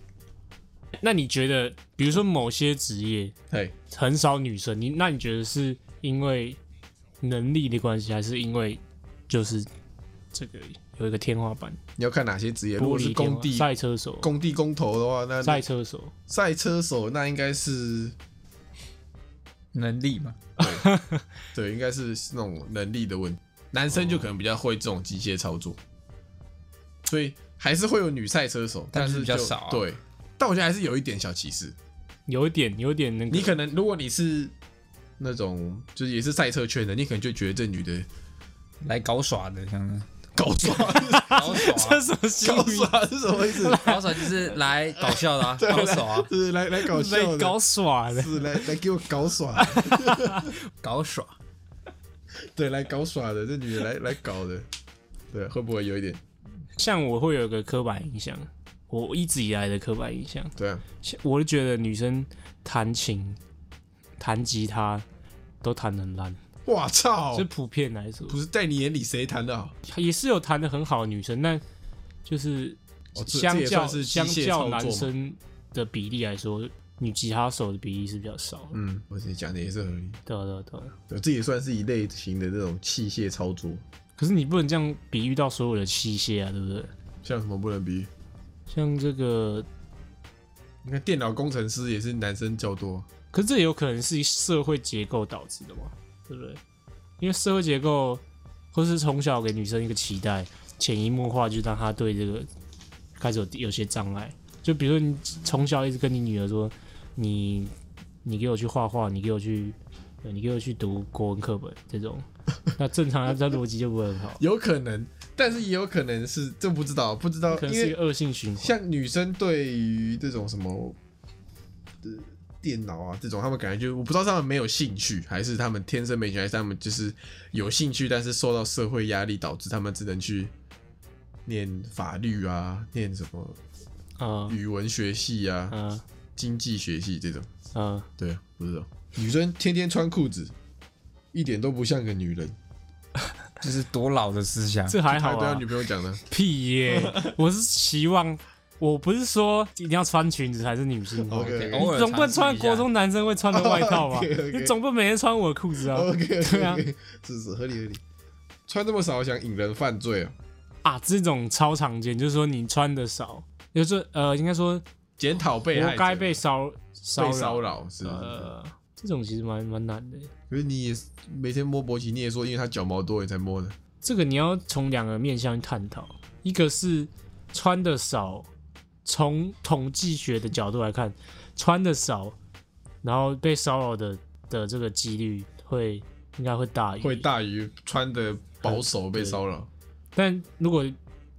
那你觉得，比如说某些职业对，很少女生，你那你觉得是因为能力的关系，还是因为就是这个有一个天花板？你要看哪些职业？如果是工地赛车手、工地工头的话，那赛车手，赛车手那应该是能力嘛，对，对应该是那种能力的问题。男生就可能比较会这种机械操作，所以还是会有女赛车手，但是比较少啊。对，但我觉得还是有一点小歧视。有一点有点那个，你可能如果你是那种就是也是赛车圈的，你可能就觉得这女的来搞耍的，像是搞耍，[LAUGHS] 搞耍这，什么新？搞耍是什么意思？[LAUGHS] 搞耍就是来搞笑的啊，搞耍啊，是来来搞笑的，搞耍的，是来来给我搞耍，[LAUGHS] 搞耍。对，来搞耍的，这女的来来搞的，对，会不会有一点？像我会有一个刻板印象，我一直以来的刻板印象，对啊，像我就觉得女生弹琴、弹吉他都弹得很烂，哇操是！普遍来说，不是在你眼里谁弹的好？也是有弹的很好的女生，但就是相较是相较男生的比例来说，女吉他手的比例是比较少。嗯，我你讲的也是合理。对啊对啊对啊。对，这也算是一类型的这种器械操作。可是你不能这样比喻到所有的器械啊，对不对？像什么不能比喻？像这个，你看电脑工程师也是男生较多，可是这也有可能是社会结构导致的嘛，对不对？因为社会结构，或是从小给女生一个期待，潜移默化就让她对这个开始有有些障碍。就比如说你从小一直跟你女儿说，你你给我去画画，你给我去，呃你给我去读国文课本这种，那正常她逻辑就不会很好，[LAUGHS] 有可能，但是也有可能是这不知道，不知道，可能是一个恶性循环。像女生对于这种什么呃电脑啊这种，他们感觉就我不知道是他们没有兴趣，还是他们天生没兴趣，还是他们就是有兴趣，但是受到社会压力导致他们只能去念法律啊，念什么啊语文学系啊、啊经济学系这种。啊！对啊，不知道。女生天天穿裤子，一点都不像个女人。这是多老的思想。这还好啊女，朋友讲的，屁耶！我是希望，我不是说一定要穿裙子才是女性化。OK，你偶尔总不能穿国中男生会穿的外套吧？OK，OK 你总不能每天穿我的裤子啊！OK 对啊是是合理合理。穿这么少想引人犯罪啊？啊，这种超常见，就是说你穿的少，就是呃，应该说检讨被害者活该被骚骚被骚扰。扰，是是是。呃，这种其实蛮蛮难的。可是你也是每天摸勃起，你也说因为他脚毛多你才摸的。这个你要从两个面向去探讨，一个是穿的少，从统计学的角度来看，穿的少，然后被骚扰的的这个几率会应该会大于会。大于穿的保守被骚扰。但如果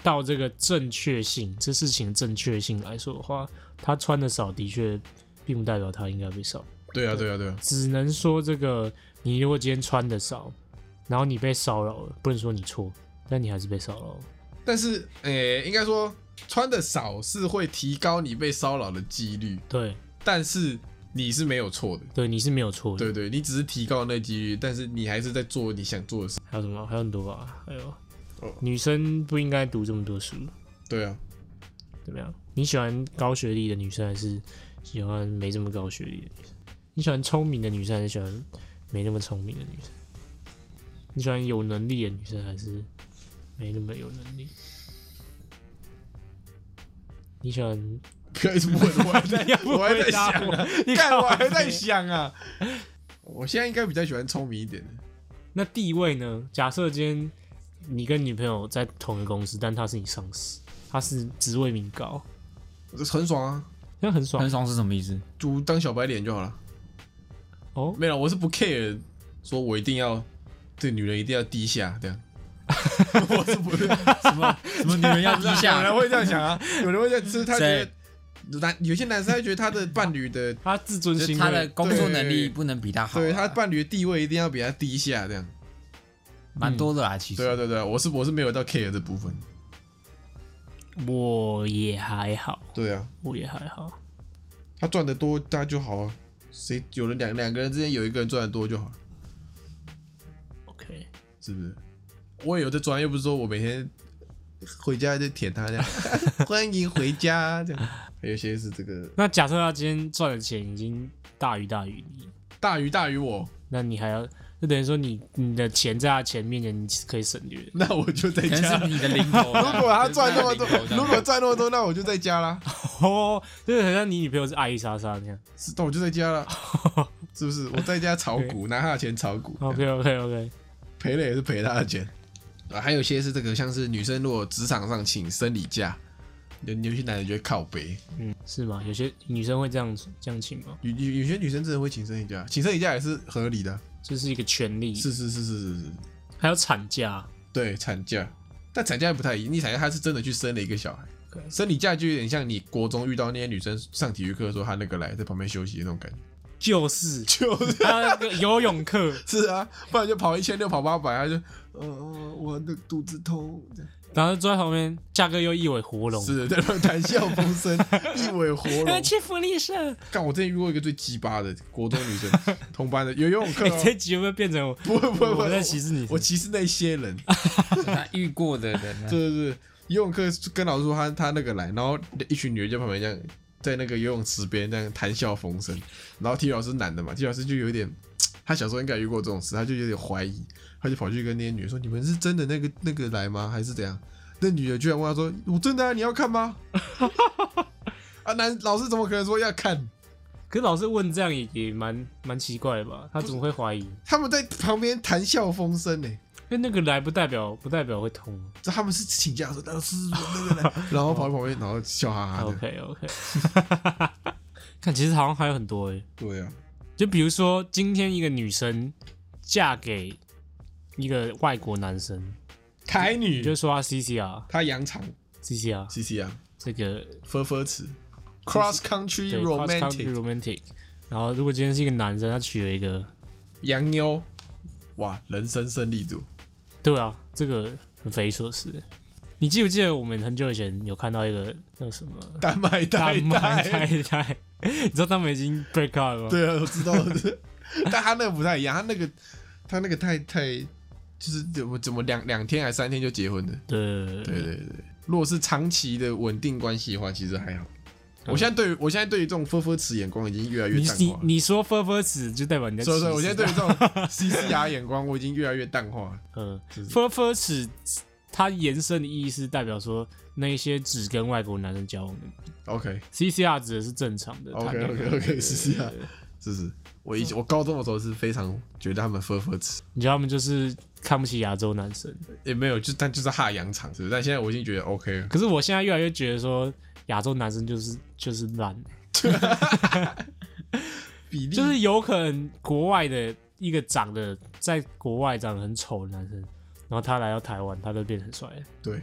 到这个正确性，这事情正确性来说的话，他穿的少的确并不代表他应该被骚扰，对啊，对啊，对啊。只能说这个你如果今天穿的少，然后你被骚扰了，不能说你错，但你还是被骚扰了。但是，诶、应该说穿的少是会提高你被骚扰的几率，对但是你是没有错的。对，你是没有错的。对对，你只是提高了那几率，但是你还是在做你想做的事。还有什么？还有很多吧。还有，哦女生不应该读这么多书，对啊，怎么样？你喜欢高学历的女生，还是喜欢没这么高学历的女生？你喜欢聪明的女生，还是喜欢没那么聪明的女生？你喜欢有能力的女生，还是没那么有能力？你喜欢？不要一直问，我还在 [LAUGHS] 我还在想啊，我 [LAUGHS] 你干干嘛我还在想啊。我现在应该比较喜欢聪明一点的。那地位呢？假设今天你跟女朋友在同一个公司，但她是你上司，她是职位名高，这很爽啊，这样很爽很爽是什么意思？就当小白脸就好了。哦。没有，我是不 care，说我一定要对女人一定要低下这样。[LAUGHS] 我是不是什么什么女人要低下有？人会这样想啊，有人会这样吃，他觉得男有些男生他觉得他的伴侣的，[LAUGHS] 他自尊心他的工作能力不能比他好啊，对他伴侣的地位一定要比他低下这样。蛮多的啦，其实。对啊，对对啊，我是我是没有到 care 这部分。我也还好，对啊，我也还好。他赚的多，大家就好啊。谁有人两两个人之间有一个人赚的多就好了，OK，是不是？我也有在赚，又不是说我每天回家就舔他这样，[LAUGHS] 欢迎回家这样。还有些是这个那假设他今天赚的钱已经大于大于你，大于大于我，那你还要，就等于说你你的钱在他钱面前你是可以省略。[LAUGHS] 那我就在可能家是。你的零头。[LAUGHS] 如果他赚那么多可能是他的零头，如果赚那么多，那我就在家啦。[LAUGHS] 哦，就是好像你女朋友是阿姨莎莎那样。是，那我就在家了，是不是？我在家炒股，拿他的钱炒股，OK OK OK，赔了也是赔他的钱。啊，还有些是这个，像是女生如果职场上请生理假，有有些男人就会靠背，嗯，是吗？有些女生会这样这样请吗？有有有些女生真的会请生理假，请生理假也是合理的。这是一个权利，是是是是是是，还有产假。对产假，但产假不太一样，你产假他是真的去生了一个小孩。生理假就有点像你国中遇到那些女生上体育课的时候，她那个来在旁边休息的那种感觉。就是，就是。他那个游泳课，[LAUGHS] 是啊，不然就跑一千六跑八百，他就呃我的肚子痛。然后坐在旁边，价哥又一尾活龙，是在那 [LAUGHS] 谈笑风生，[LAUGHS] 一尾活龙。去福利社。干，我之前遇过一个最鸡巴的国中女生，[LAUGHS] 同班的有游泳课。这集有没有变成我不会不会不我，在歧视你？我歧视那些人。他遇过的人啊，对对对，游泳课跟老师说他他那个来，然后一群女人在旁边这样在那个游泳池边这样谈笑风生，然后体育老师男的嘛，体育老师就有点，他小时候应该遇过这种事，他就有点怀疑，他就跑去跟那些女人说：“你们是真的那个那个来吗？还是怎样？”那女的居然问他说：“我真的啊，你要看吗？[LAUGHS] ”啊，男老师怎么可能说要看？可是老师问这样也也蛮蛮奇怪的吧？他怎么会怀疑？他们在旁边谈笑风生呢、因为那个来不代表不代表会通。这 [LAUGHS] 他们是请假说老师那个来，然后跑去旁边，然后笑哈哈的。OK OK，[LAUGHS] 看其实好像还有很多诶，对啊，就比如说今天一个女生嫁给一个外国男生，台女。就说她 CCR 她扬长 CCR C C 啊，这个分分词，cross country 对 cross country romantic，romantic，然后如果今天是一个男生，他娶了一个，洋妞，哇，人生胜利组，对啊，这个很匪夷所思。你记不记得我们很久以前有看到一个那个什么？丹麦代丹麦代，太太，[LAUGHS] 你知道他们已经 break up 了吗？对啊，我知道，[LAUGHS] 但他那个不太一样，他那个他那个太太就是怎么怎么两两天还三天就结婚的，对对对对，如果是长期的稳定关系的话，其实还好。我现在对于我现在对于这种 “fur 词眼光已经越来越你淡。你你说分分词就代表你在所以说，我现在对于这种 [LAUGHS] CCR 眼光，我已经越来越淡化了。嗯就是分分子它延伸的意义是代表说那一些只跟外国男生交往的 OK，CCR 指的是正常的。OK OK OK 对 CCR，是不是？我以前我高中的时候是非常觉得他们分分词，你觉得他们就是看不起亚洲男生？也没有，就但就是哈洋场，是不是？但现在我已经觉得 OK 了。可是我现在越来越觉得说亚洲男生就是就是烂，[LAUGHS] 比例就是有可能国外的一个长得在国外长得很丑的男生，然后他来到台湾，他就变很帅了，对。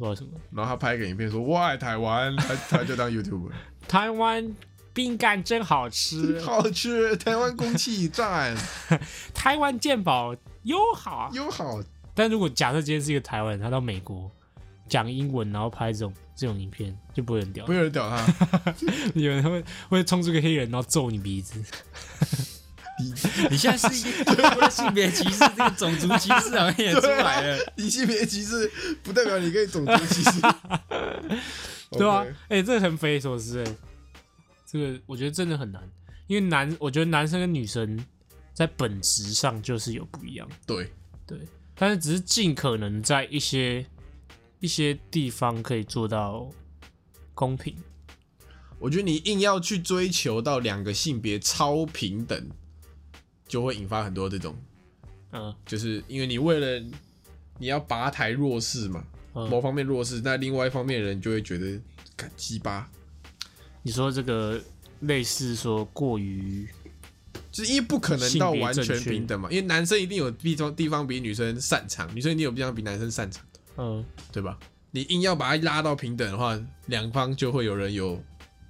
不知道什么。然后他拍一个影片说我爱台湾，他 [LAUGHS] 他就当 YouTube，台湾饼干真好吃，好吃，台湾空气赞，[LAUGHS] 台湾健保友好。友好。但如果假设今天是一个台湾人，他到美国讲英文，然后拍这种这种影片，就不会很屌不。有人屌他，[LAUGHS] 有人会会冲出个黑人，然后揍你鼻子。[LAUGHS] 你现在是一个性别歧视，这个种族歧视好像也出来了。你性别歧视不代表你可以种族歧视，[LAUGHS] 对啊哎、这个很匪夷所思哎、这个我觉得真的很难，因为男，我觉得男生跟女生在本质上就是有不一样，对，对，但是只是尽可能在一些一些地方可以做到公平。我觉得你硬要去追求到两个性别超平等，就会引发很多这种，嗯。就是因为你为了你要拔台弱势嘛，某嗯，方面弱势，那另外一方面的人就会觉得干鸡巴，你说这个类似说过于就是因为不可能到完全平等嘛，因为男生一定有地方地方比女生擅长，女生一定有地方比男生擅长，嗯。对吧？你硬要把它拉到平等的话，两方就会有人有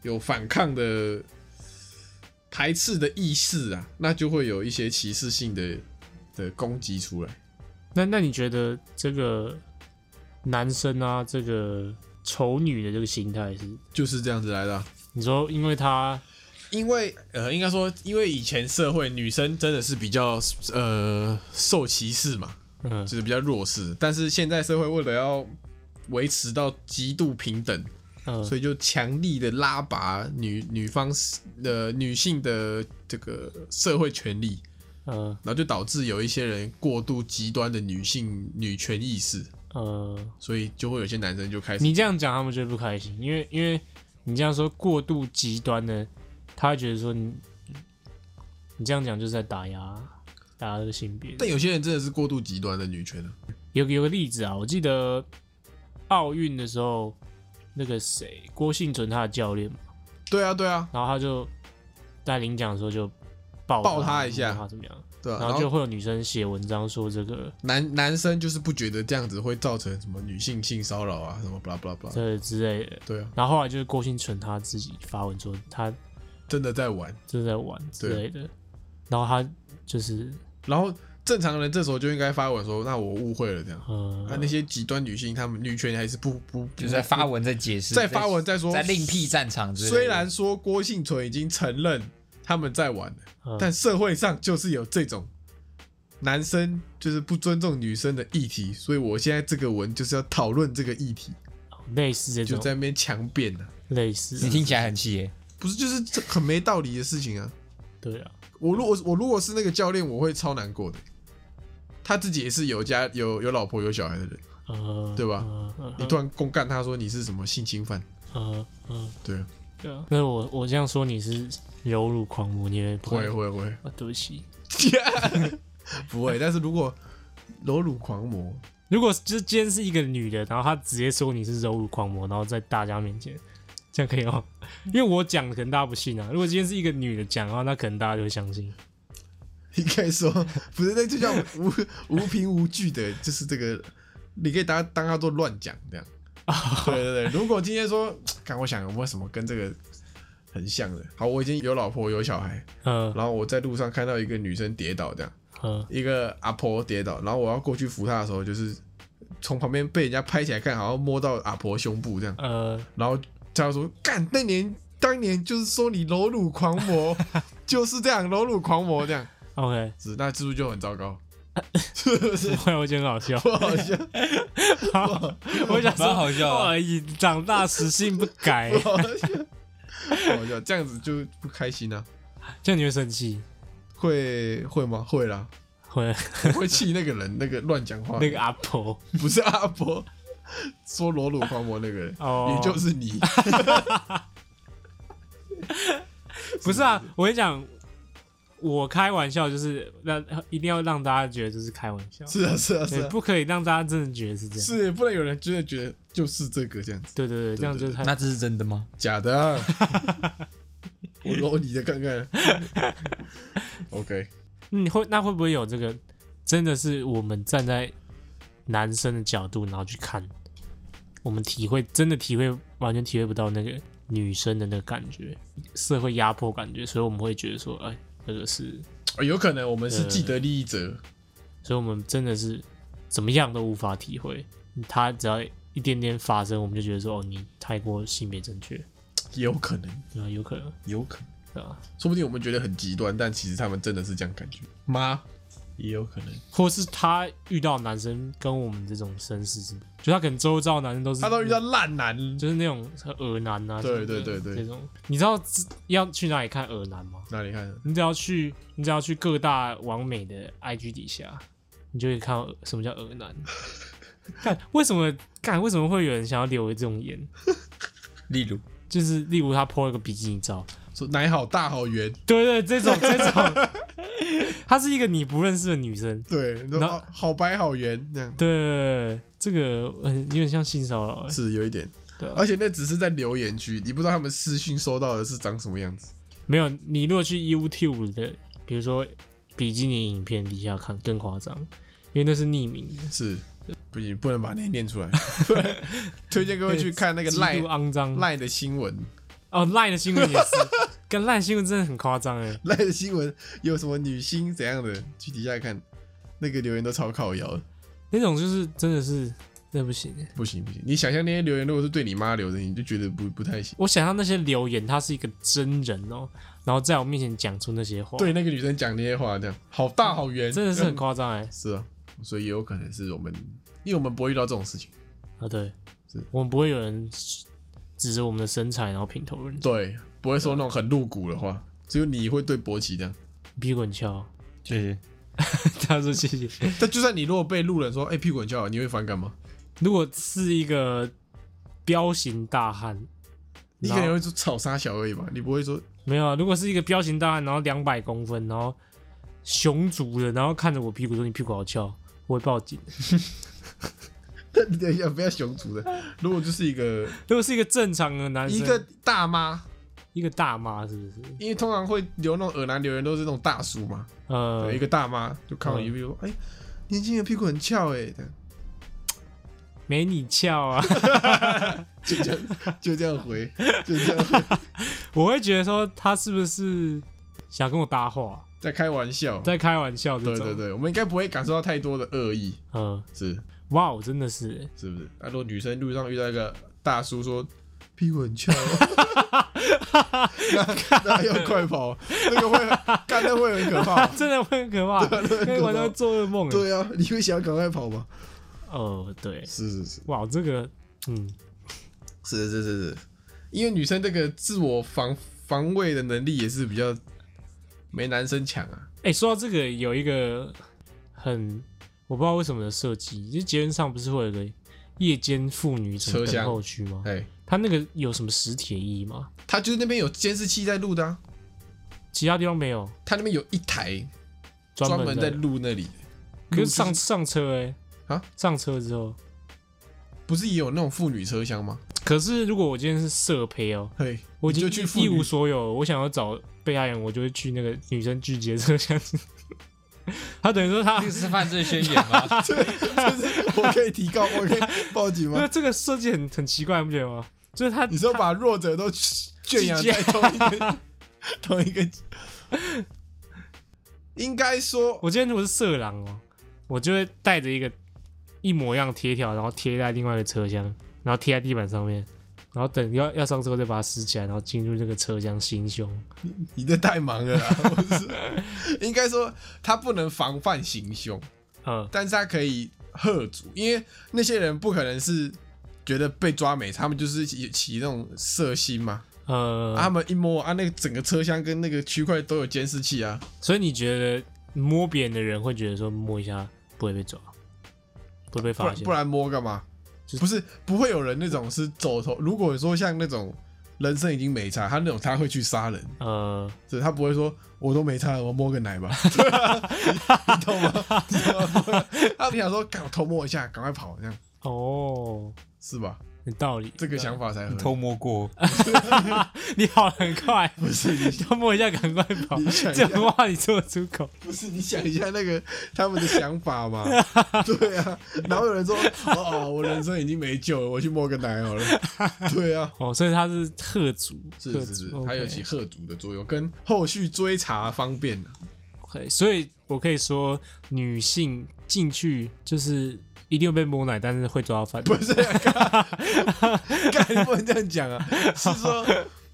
有反抗的排斥的意识啊，那就会有一些歧视性的的攻击出来。那那你觉得这个男生啊，这个丑女的这个心态是？就是这样子来的啊、你说，因为他因为呃，应该说，因为以前社会女生真的是比较呃受歧视嘛，嗯就是比较弱势。但是现在社会为了要维持到极度平等，嗯。所以就强力的拉拔女女方呃女性的这个社会权利，嗯。然后就导致有一些人过度极端的女性女权意识，嗯，所以就会有些男生就开始你这样讲，他们就会不开心，因为因为你这样说过度极端的，他会觉得说你你这样讲就是在打压打压这个性别。但有些人真的是过度极端的女权啊，有有个例子啊，我记得奥运的时候，那个谁郭幸存他的教练嘛，对啊对啊然后他就在领奖的时候就抱抱他一下他怎么样？对啊，然后就会有女生写文章说这个男男生就是不觉得这样子会造成什么女性性骚扰啊，什么 blah blah blah。这之类的。对啊，然后后来就是郭幸存他自己发文说他真的在玩。真的在玩之类的，然后他就是然后正常人这时候就应该发文说，那我误会了这样。嗯那那些极端女性，她们女权还是不不不就是在发文在解释，在发文在说在另辟战场之类的。虽然说郭幸存已经承认他们在玩了，呃但社会上就是有这种男生就是不尊重女生的议题，所以我现在这个文就是要讨论这个议题，类似这种就在那边强辩呢、类似，你听起来很气耶，不是就是这很没道理的事情啊！对啊，我如果我如果是那个教练，我会超难过的。他自己也是有家有有老婆有小孩的人，呃，对吧呃呃你突然公干他说你是什么性侵犯，呃呃，对啊，对啊，那我我这样说你是柔辱狂魔，你也不会会会，啊？对不起，[LAUGHS] 不会。但是如果柔辱狂魔，如果就是今天是一个女的，然后她直接说你是柔辱狂魔，然后在大家面前，这样可以吗？[LAUGHS] 因为我讲可能大家不信啊。如果今天是一个女的讲的话，那可能大家就会相信。应该说不是，那就叫无无凭无据的，就是这个，你可以当当他做乱讲这样。对对对，如果今天说，看我想有没有什么跟这个很像的。好，我已经有老婆有小孩，嗯然后我在路上看到一个女生跌倒，这样嗯一个阿婆跌倒，然后我要过去扶她的时候，就是从旁边被人家拍起来看，好像摸到阿婆胸部这样，嗯，然后他说干那年当年就是说你裸乳狂魔，[LAUGHS] 就是这样裸乳狂魔这样。OK，是，那是不是就很糟糕？是不是？不会，我觉得很好笑。不好笑，[LAUGHS] 好我想说，蛮好笑的哇，你长大死性不改不，好笑，不好笑，这样子就不开心啊？[LAUGHS] 这样你会生气？会会吗？会啦，会我会气那个人，那个乱讲话，那个阿婆不是阿婆说裸裸狂魔那个人，哦，也就是你。[LAUGHS] 不是啊，我跟你讲，我开玩笑就是让一定要让大家觉得这是开玩笑，是啊，是啊，是对，啊，不可以让大家真的觉得是这样。是不能有人真的觉得就是这个这样子，对对对，这样就是太那这是真的吗？假的啊。我搂你的看看。OK，你会那会不会有这个？真的是我们站在男生的角度，然后去看，我们体会真的体会完全体会不到那个女生的那个感觉，社会压迫感觉，所以我们会觉得说，哎，这个是，哦有可能我们是既得利益者，所以我们真的是怎么样都无法体会。他只要一点点发生，我们就觉得说，哦，你太过性别正确，也有可能，对吧？有可能，有可能，对吧？说不定我们觉得很极端，但其实他们真的是这样感觉吗？也有可能，或是他遇到男生跟我们这种绅士是，就他可能周遭男生都是他都遇到烂男，就是那种恶男啊，对对对对这种，你知道要去哪里看恶男吗？哪里看，你只要去，你只要去各大网美的 IG 底下，你就会看到什么叫恶男。[LAUGHS] 看为什么干？为什么会有人想要留这种言？[LAUGHS] 例如，就是例如他 po 了个比基尼照，说奶好大好圆，[LAUGHS] 对对，这种这种，[LAUGHS] 她是一个你不认识的女生，对，然后好好白好圆这样，对，这个呃有点像性骚扰，是有一点，对啊。而且那只是在留言区，你不知道他们私讯收到的是长什么样子。没有，你如果去 YouTube 的，比如说比基尼影片底下看更夸张，因为那是匿名的，是，不行，不能把那念出来。[LAUGHS] 推荐各位去看那个赖肮脏。赖的新闻，哦，赖的新闻也是，[LAUGHS] 跟赖新闻真的很夸张哎。赖的新闻有什么女星怎样的，去底下看，那个留言都超靠腰的。那种就是真的是那不行欸。不行不行，你想象那些留言如果是对你妈留的，你就觉得不不太行。我想象那些留言，他是一个真人哦，然后在我面前讲出那些话，对，那个女生讲那些话，这样好大好圆，真的是很夸张哎。是啊，所以也有可能是我们，因为我们不会遇到这种事情。啊，对是，我们不会有人指着我们的身材然后评头论足，对，不会说那种很露骨的话，只有你会对博奇这样。屁股很翘。谢谢。[LAUGHS] 他说谢谢。但就算你如果被路人说，哎、屁股很翘，你会反感吗？如果是一个彪形大汉，你可能会说草沙小而已吧，你不会说没有啊，如果是一个彪形大汉，然后两百公分，然后熊足的，然后看着我屁股说你屁股好翘，我会报警。[LAUGHS] 你 [LAUGHS] 等一下，不要熊族的。如果就是一个如果是一个正常的男生，一个大妈，一个大妈是不是？因为通常会留那种耳男留言都是那种大叔嘛，呃对，一，个大妈就看到你，比如说，哎、年轻人屁股很翘哎、没你翘啊！[LAUGHS] 就这样就这样回，就这样回。[LAUGHS] 我会觉得说他是不是想跟我搭话？在开玩笑。在开玩笑。对对对，我们应该不会感受到太多的恶意，嗯，是哇，哦真的是欸，是不是？啊，如果女生路上遇到一个大叔说屁股很翘，[LAUGHS] 那那要快跑，那个会干，那会很可怕。[LAUGHS] 真的会很可怕，那个晚上会做噩梦。欸对啊，你会想赶快跑吗？哦，对，是是是哇，这个，嗯，是是是是，因为女生这个自我防防卫的能力也是比较没男生强啊。哎，说到这个，有一个很我不知道为什么的设计，就捷运上不是会有个夜间妇女车厢等候区吗？哎，它那个有什么实体的意义吗？他就是那边有监视器在录的啊，其他地方没有，他那边有一台专专门在的。录那里。可是上上车哎、啊，上车之后，不是也有那种妇女车厢吗？可是如果我今天是色配哦，嘿，我已经你就去一无所有，我想要找被害人，我就会去那个女生聚集的车厢。[LAUGHS] 他等于说他这个是犯罪宣言吗？[LAUGHS] 就是我可以提告，我可以报警吗？[LAUGHS] 那这个设计很很奇怪，你不觉得吗？就是他你说把弱者都圈养在同一个同一个，应该说我今天如果是色狼哦，我就会带着一个一模一样的贴条，然后贴在另外一个车厢，然后贴在地板上面，然后等要要上车再把它撕起来，然后进入这个车厢行凶。[LAUGHS] 你这太忙了啦，不是？应该说他不能防范行凶，嗯，但是他可以喝阻，因为那些人不可能是觉得被抓没，他们就是起起那种色心嘛。呃，啊他们一摸啊，那个整个车厢跟那个区块都有监视器啊。所以你觉得摸别人的人会觉得说摸一下不会被抓，不会被不发现？然不然摸干嘛？就是不是不会有人那种是走投。如果说像那种人生已经没差，他那种他会去杀人，嗯，所以他不会说我都没差，我摸个奶吧，[LAUGHS] 对啊，你你懂吗？他平常说赶我偷摸一下，赶快跑，这样哦，是吧？有道理。这个想法才合理偷摸过，[LAUGHS] 你跑得很快，不是你要 [LAUGHS] 摸一下赶快跑你想，一这下种话你说得出口？不是你想一下那个他们的想法嘛？[LAUGHS] 对啊，然后有人说哦，我人生已经没救了，我去摸个奶好了。对啊，哦，所以他是贺族，贺是是是族，它有 OK 起贺族的作用，跟后续追查方便啊 OK，所以我可以说，女性进去就是一定会被摸奶，但是会抓到犯人。不是啊，[LAUGHS] 干干你不能这样讲啊，是说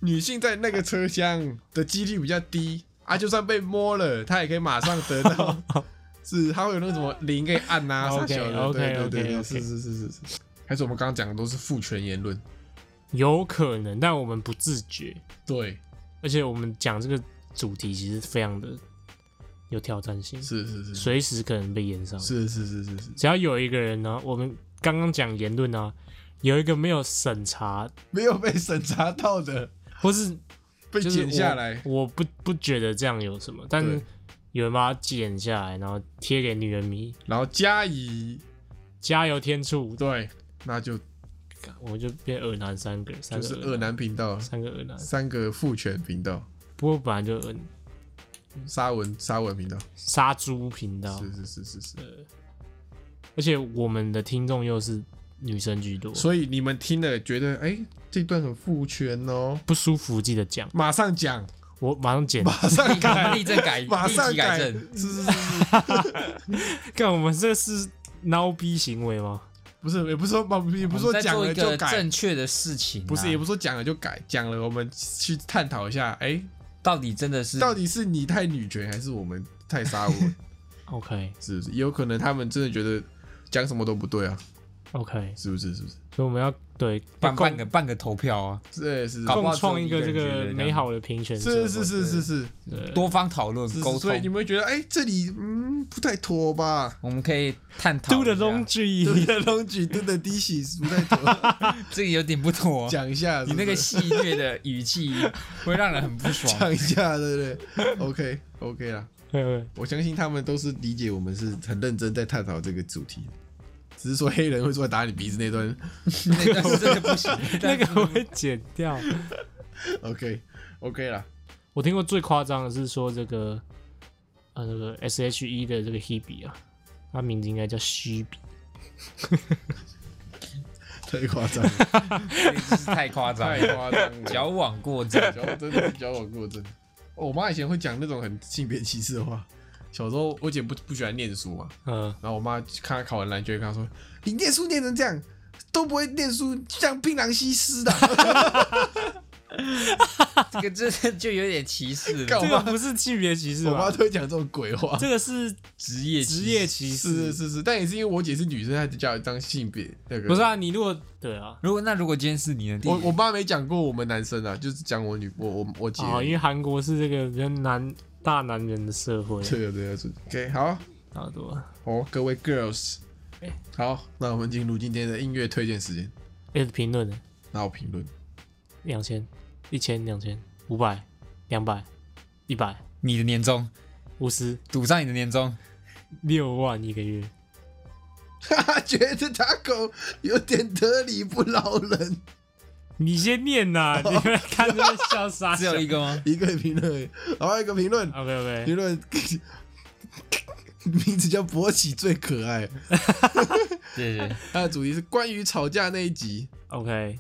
女性在那个车厢的几率比较低啊，就算被摸了，她也可以马上得到，[LAUGHS] 是她会有那个什么铃可以按呐、啊，OK，啥小的 OK，对对对 OK，对，OK 是是是是是，还是我们刚刚讲的都是父权言论，有可能，但我们不自觉，对，而且我们讲这个主题其实非常的有挑战性，是是是。是随时可能被延上。是是是是是，只要有一个人呢，我们刚刚讲言论啊，有一个没有审查，[LAUGHS] 没有被审查到的或是 [LAUGHS] 被剪下来，我，我不不觉得这样有什么，但是有人把它剪下来，然后贴给女人迷，然后加以加油添醋，对，那就我们就变二男三个，三个就是二男频道，三个二男，三个父权频道，不过本来就二沙文沙文频道，杀猪频道，是是是是是。而且我们的听众又是女生居多，所以你们听了觉得，哎、这段很父权哦，不舒服记得讲，马上讲，我马上剪。马上改，立正改，马上立即改改，正。是是是。是，[LAUGHS] 看我们这是孬逼行为吗？不是也不是说也不是说讲一个了就改。正，确的事情啊，不是也不是说讲了就改，讲了我们去探讨一下，哎、到底真的是到底是你太女权还是我们太沙文？[LAUGHS] OK 是不是？也有可能他们真的觉得讲什么都不对啊，OK，是不是？是不是？所以我们要对办共办个半个投票啊，是是是。搞不好共创一个这个美好的评选。是是是是是。多方讨论是，沟通，所以你，们会觉得，哎、这里嗯不太妥吧？我们可以探讨 Do 一 the 下。laundry，[LAUGHS] 对的龙举 [LAUGHS] 对的低喜不太妥，[LAUGHS] 这个有点不妥，讲一下你那个戏谑的语气会让人很不爽。讲一下，对不对？OK OK 啦，我相信他们都是理解我们是很认真在探讨这个主题，只是说黑人会出来打你鼻子那段那个是真的不行，那个我会剪掉。OK OK 啦，我听过最夸张的是说这个呃那个 S H E 的这个 Hebe 啊，他名字应该叫虚比。[LAUGHS] 太夸张太夸张太了，夸张了，矫枉过正。矫真的是矫枉过正。我妈以前会讲那种很性别歧视的话。小时候我姐不不喜欢念书嘛，嗯，然后我妈看她考完篮，就会跟她说：“你念书念成这样，都不会念书，像槟榔西施的。[LAUGHS] 这个这就有点歧视这个不是性别歧”视？我妈都会讲这种鬼话。这个是职业职业歧视，是是是是，但也是因为我姐是女生，她就叫我当性别那个。不是啊？你如果对啊，如果那如果今天是你的弟弟，我我妈没讲过我们男生啊，就是讲我女我我我姐。哦，因为韩国是这个比较男大男人的社会，这个这个是 OK 好差不多。哦，各位 girls，哎好，那我们进入今天的音乐推荐时间。哎，评论呢？那我评论两千、一千、两千、五百、两百、一百、你的年终五十、赌上你的年终，六万一个月。哈哈，觉得他狗有点得理不饶人。你先念呐，[LAUGHS] 你们看这个笑傻只有一个吗？一个评论，然后一个评论，OK OK，评论 [LAUGHS] 名字叫勃起最可爱，[LAUGHS] 谢谢。他的主题是关于吵架那一集。OK，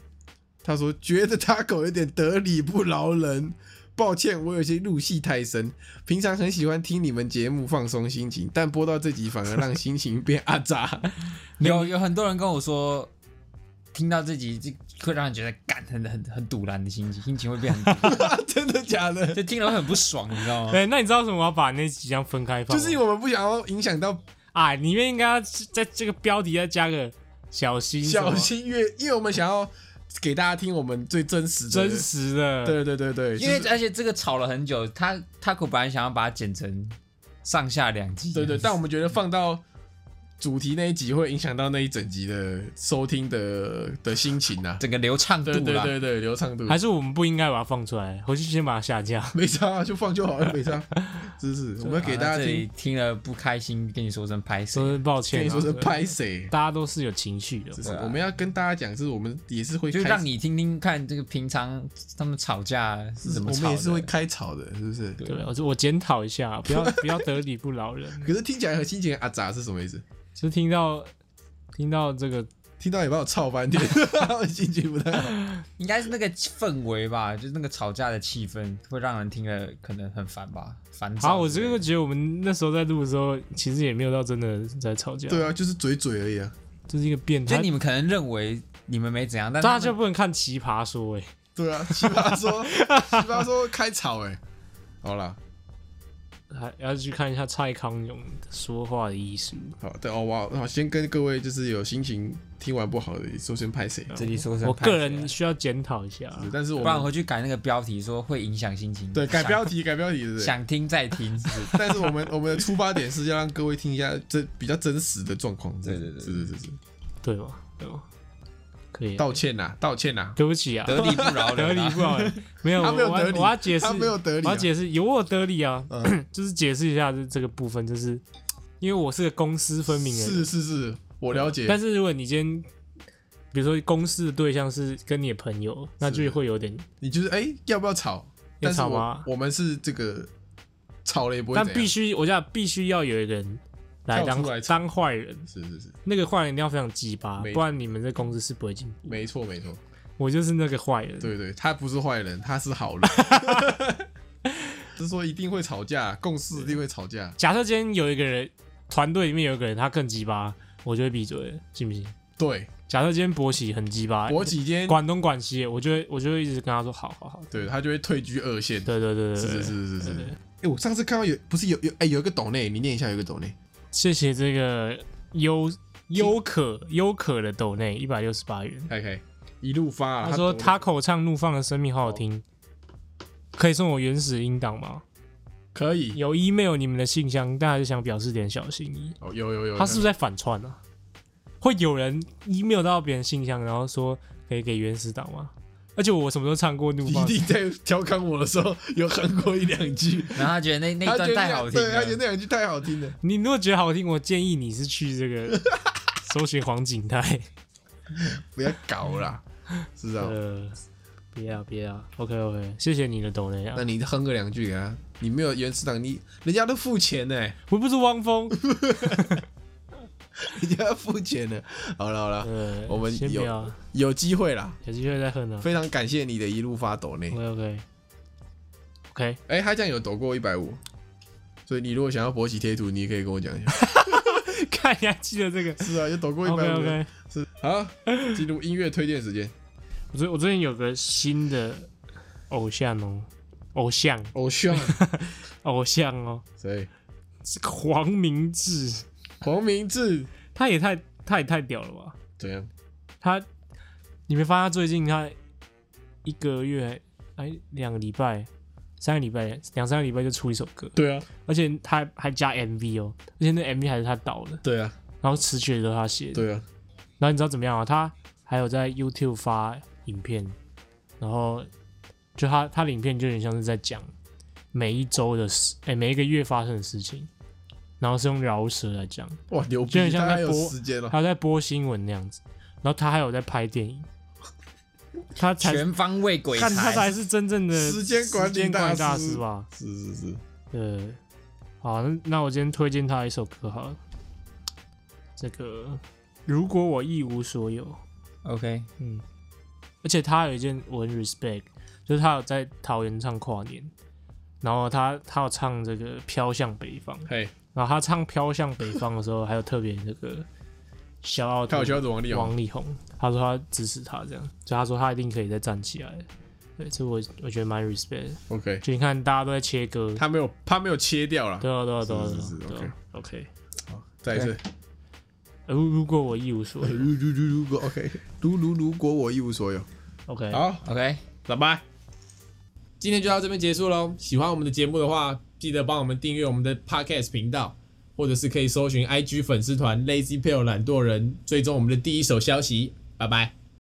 他说觉得他狗有点得理不饶人。抱歉，我有些入戏太深。平常很喜欢听你们节目放松心情，但播到这集反而让心情变阿杂。有有很多人跟我说，听到这集就会让人觉得干很很很堵然的心情，心情会变很 [LAUGHS] 堵，真的假的？就听了会很不爽，你知道吗？对，那你知道为什么我要把那几张分开放吗？就是因为我们不想要影响到啊，里面应该要在这个标题要加个小心什么小心乐，因为我们想要给大家听我们最真实的。真实的，对对对对，因为就是而且这个吵了很久，他他可本来想要把它剪成上下两集，对对，但我们觉得放到主题那一集会影响到那一整集的收听的的心情呐、整个流畅度对对。对对，流畅度还是我们不应该把它放出来，回去先把它下架。没差啊，就放就好了，没差。[LAUGHS] 是是，我们给大家听，听了不开心，跟你说声拍手。说声抱歉、啊，跟你说声拍谁？大家都是有情绪的。是啊我们要跟大家讲，是我们也是会就让你听听看，这个平常他们吵架是怎么吵的。我们也是会开吵的，是不是？对，我我检讨一下，不要不要得理不饶人。[LAUGHS] 可是听起来和心情很阿杂是什么意思？就听到听到这个，听到也把我操翻天，[LAUGHS] 心情不太好。应该是那个氛围吧，就是那个吵架的气氛，会让人听了可能很烦吧，烦。好，我这个觉得我们那时候在录的时候，其实也没有到真的在吵架，对啊，就是嘴嘴而已啊。就是一个变态。就你们可能认为你们没怎样，但大家就不能看奇葩说哎、对啊，奇葩说，奇葩说开吵哎、好啦，还要去看一下蔡康永说话的艺术。好，对哦，我好先跟各位就是有心情听完不好的说先拍谁，这里说声我个人需要检讨一下，但是我们不然回去改那个标题，说会影响心情。对改标题改标题是？[LAUGHS] 想听再听，是不是 [LAUGHS] 但是我们我们的出发点是要让各位听一下这比较真实的状况，对对对是是是是，对吗？对吗？可以。啊，道歉呐，道歉呐，对不起啊，得理不饶人啊。得理不饶人，没有，他没有我要得理我要解释，他没有得理啊。我要解释，有我得理啊，嗯，[CLEARS THROAT] 就是解释一下这这个部分，就是因为我是个公私分明的人，是是是，我了解，但是如果你今天比如说公司的对象是跟你的朋友，那就会有点，你就是哎要不要吵？要吵吗？我们是这个吵了也不会但，必须我讲必须要有一个人来当当坏人，是是是，那个坏人一定要非常鸡巴，不然你们这公司是不会进步。没错没错，我就是那个坏人，对对，他不是坏人，他是好人。[LAUGHS] 是说一定会吵架，共事一定会吵架。假设今天有一个人团队里面有一个人他更鸡巴，我就会闭嘴，信不信？对，假设今天博喜很鸡巴，博喜今天，管东管西，我就会我就会一直跟他说好好好，对他就会退居二线。对对对对对是是是是是。哎，我上次看到有不是有有哎有一个抖内，你念一下有一个抖内。谢谢这个优优可优可的抖内一百六十八元。OK，一路发啊。他说他口唱怒放的生命好好听，可以送我原始音档吗？可以，有 email 你们的信箱，但还是想表示点小心意。哦有有有，他是不是在反串啊？会有人 email 到别人信箱，然后说可以给原始档吗？而且我什么时候唱过怒一放？定在调侃我的时候有哼过一两句，然后他觉得那那一段他觉得太好听对，他觉得了，那两句太好听了。你如果觉得好听，我建议你是去这个 [LAUGHS] 搜寻黄景泰。不要搞啦，是啊。呃，别啊别啊，OK OK，谢谢你的抖雷啊那，你哼个两句给他，你没有原始档，你人家都付钱呢，我不是汪峰。[LAUGHS] 人家要付钱的。好了好了，呃，我们有先不要，有机会啦，有机会再喝呢。非常感谢你的一路发抖内。OK OK，OK，哎、他这样有抖过一百五，所以你如果想要勃起贴图，你也可以跟我讲一下。[LAUGHS] 看你还记得这个是啊，有抖过一？OK 百五。OK，是好，进入音乐推荐时间。我最我最近有个新的偶像哦，偶像偶像 [LAUGHS] 偶像哦，谁？是黄明志，黄明志。他也太他也太屌了吧？怎样？他你没发现他最近他一个月哎两个礼拜三个礼拜两三个礼拜就出一首歌，对啊，而且他还还加 MV 哦，而且那 MV 还是他导的，对啊，然后词曲也都是他写的。对啊，然后你知道怎么样啊？他还有在 YouTube 发影片，然后就他他的影片就有点像是在讲每一周的事，哎、每一个月发生的事情，然后是用饶舌来讲，哇，牛逼！就很像他有在播时间了。他在播新闻那样子，然后他还有在拍电影，[LAUGHS] 他才全方位鬼看他才才，是真正的时间管理大师吧？是是是，对，好，那那我今天推荐他一首歌好了，这个如果我一无所有。OK，嗯，而且他有一件我很 respect，就是他有在桃园唱跨年，然后他他有唱这个飘向北方，嘿，然后他唱飘向北方的时候，还有特别那个小奥他有教子王力宏，王力宏，他说他支持他这样，就他说他一定可以再站起来。对，这我我觉得蛮 respect。OK，就你看大家都在切歌，他没有他没有切掉了。对啊对啊对啊是是是对啊对啊 OK 好。再一次，呃如如果我一无所有如如如如果 OK，如如如果我一无所有，，OK，好，OK，拜拜。今天就到这边结束喽。喜欢我们的节目的话，记得帮我们订阅我们的 Podcast 频道，或者是可以搜寻 IG 粉丝团 Lazy p a l e 懒惰人，追踪我们的第一手消息。拜拜。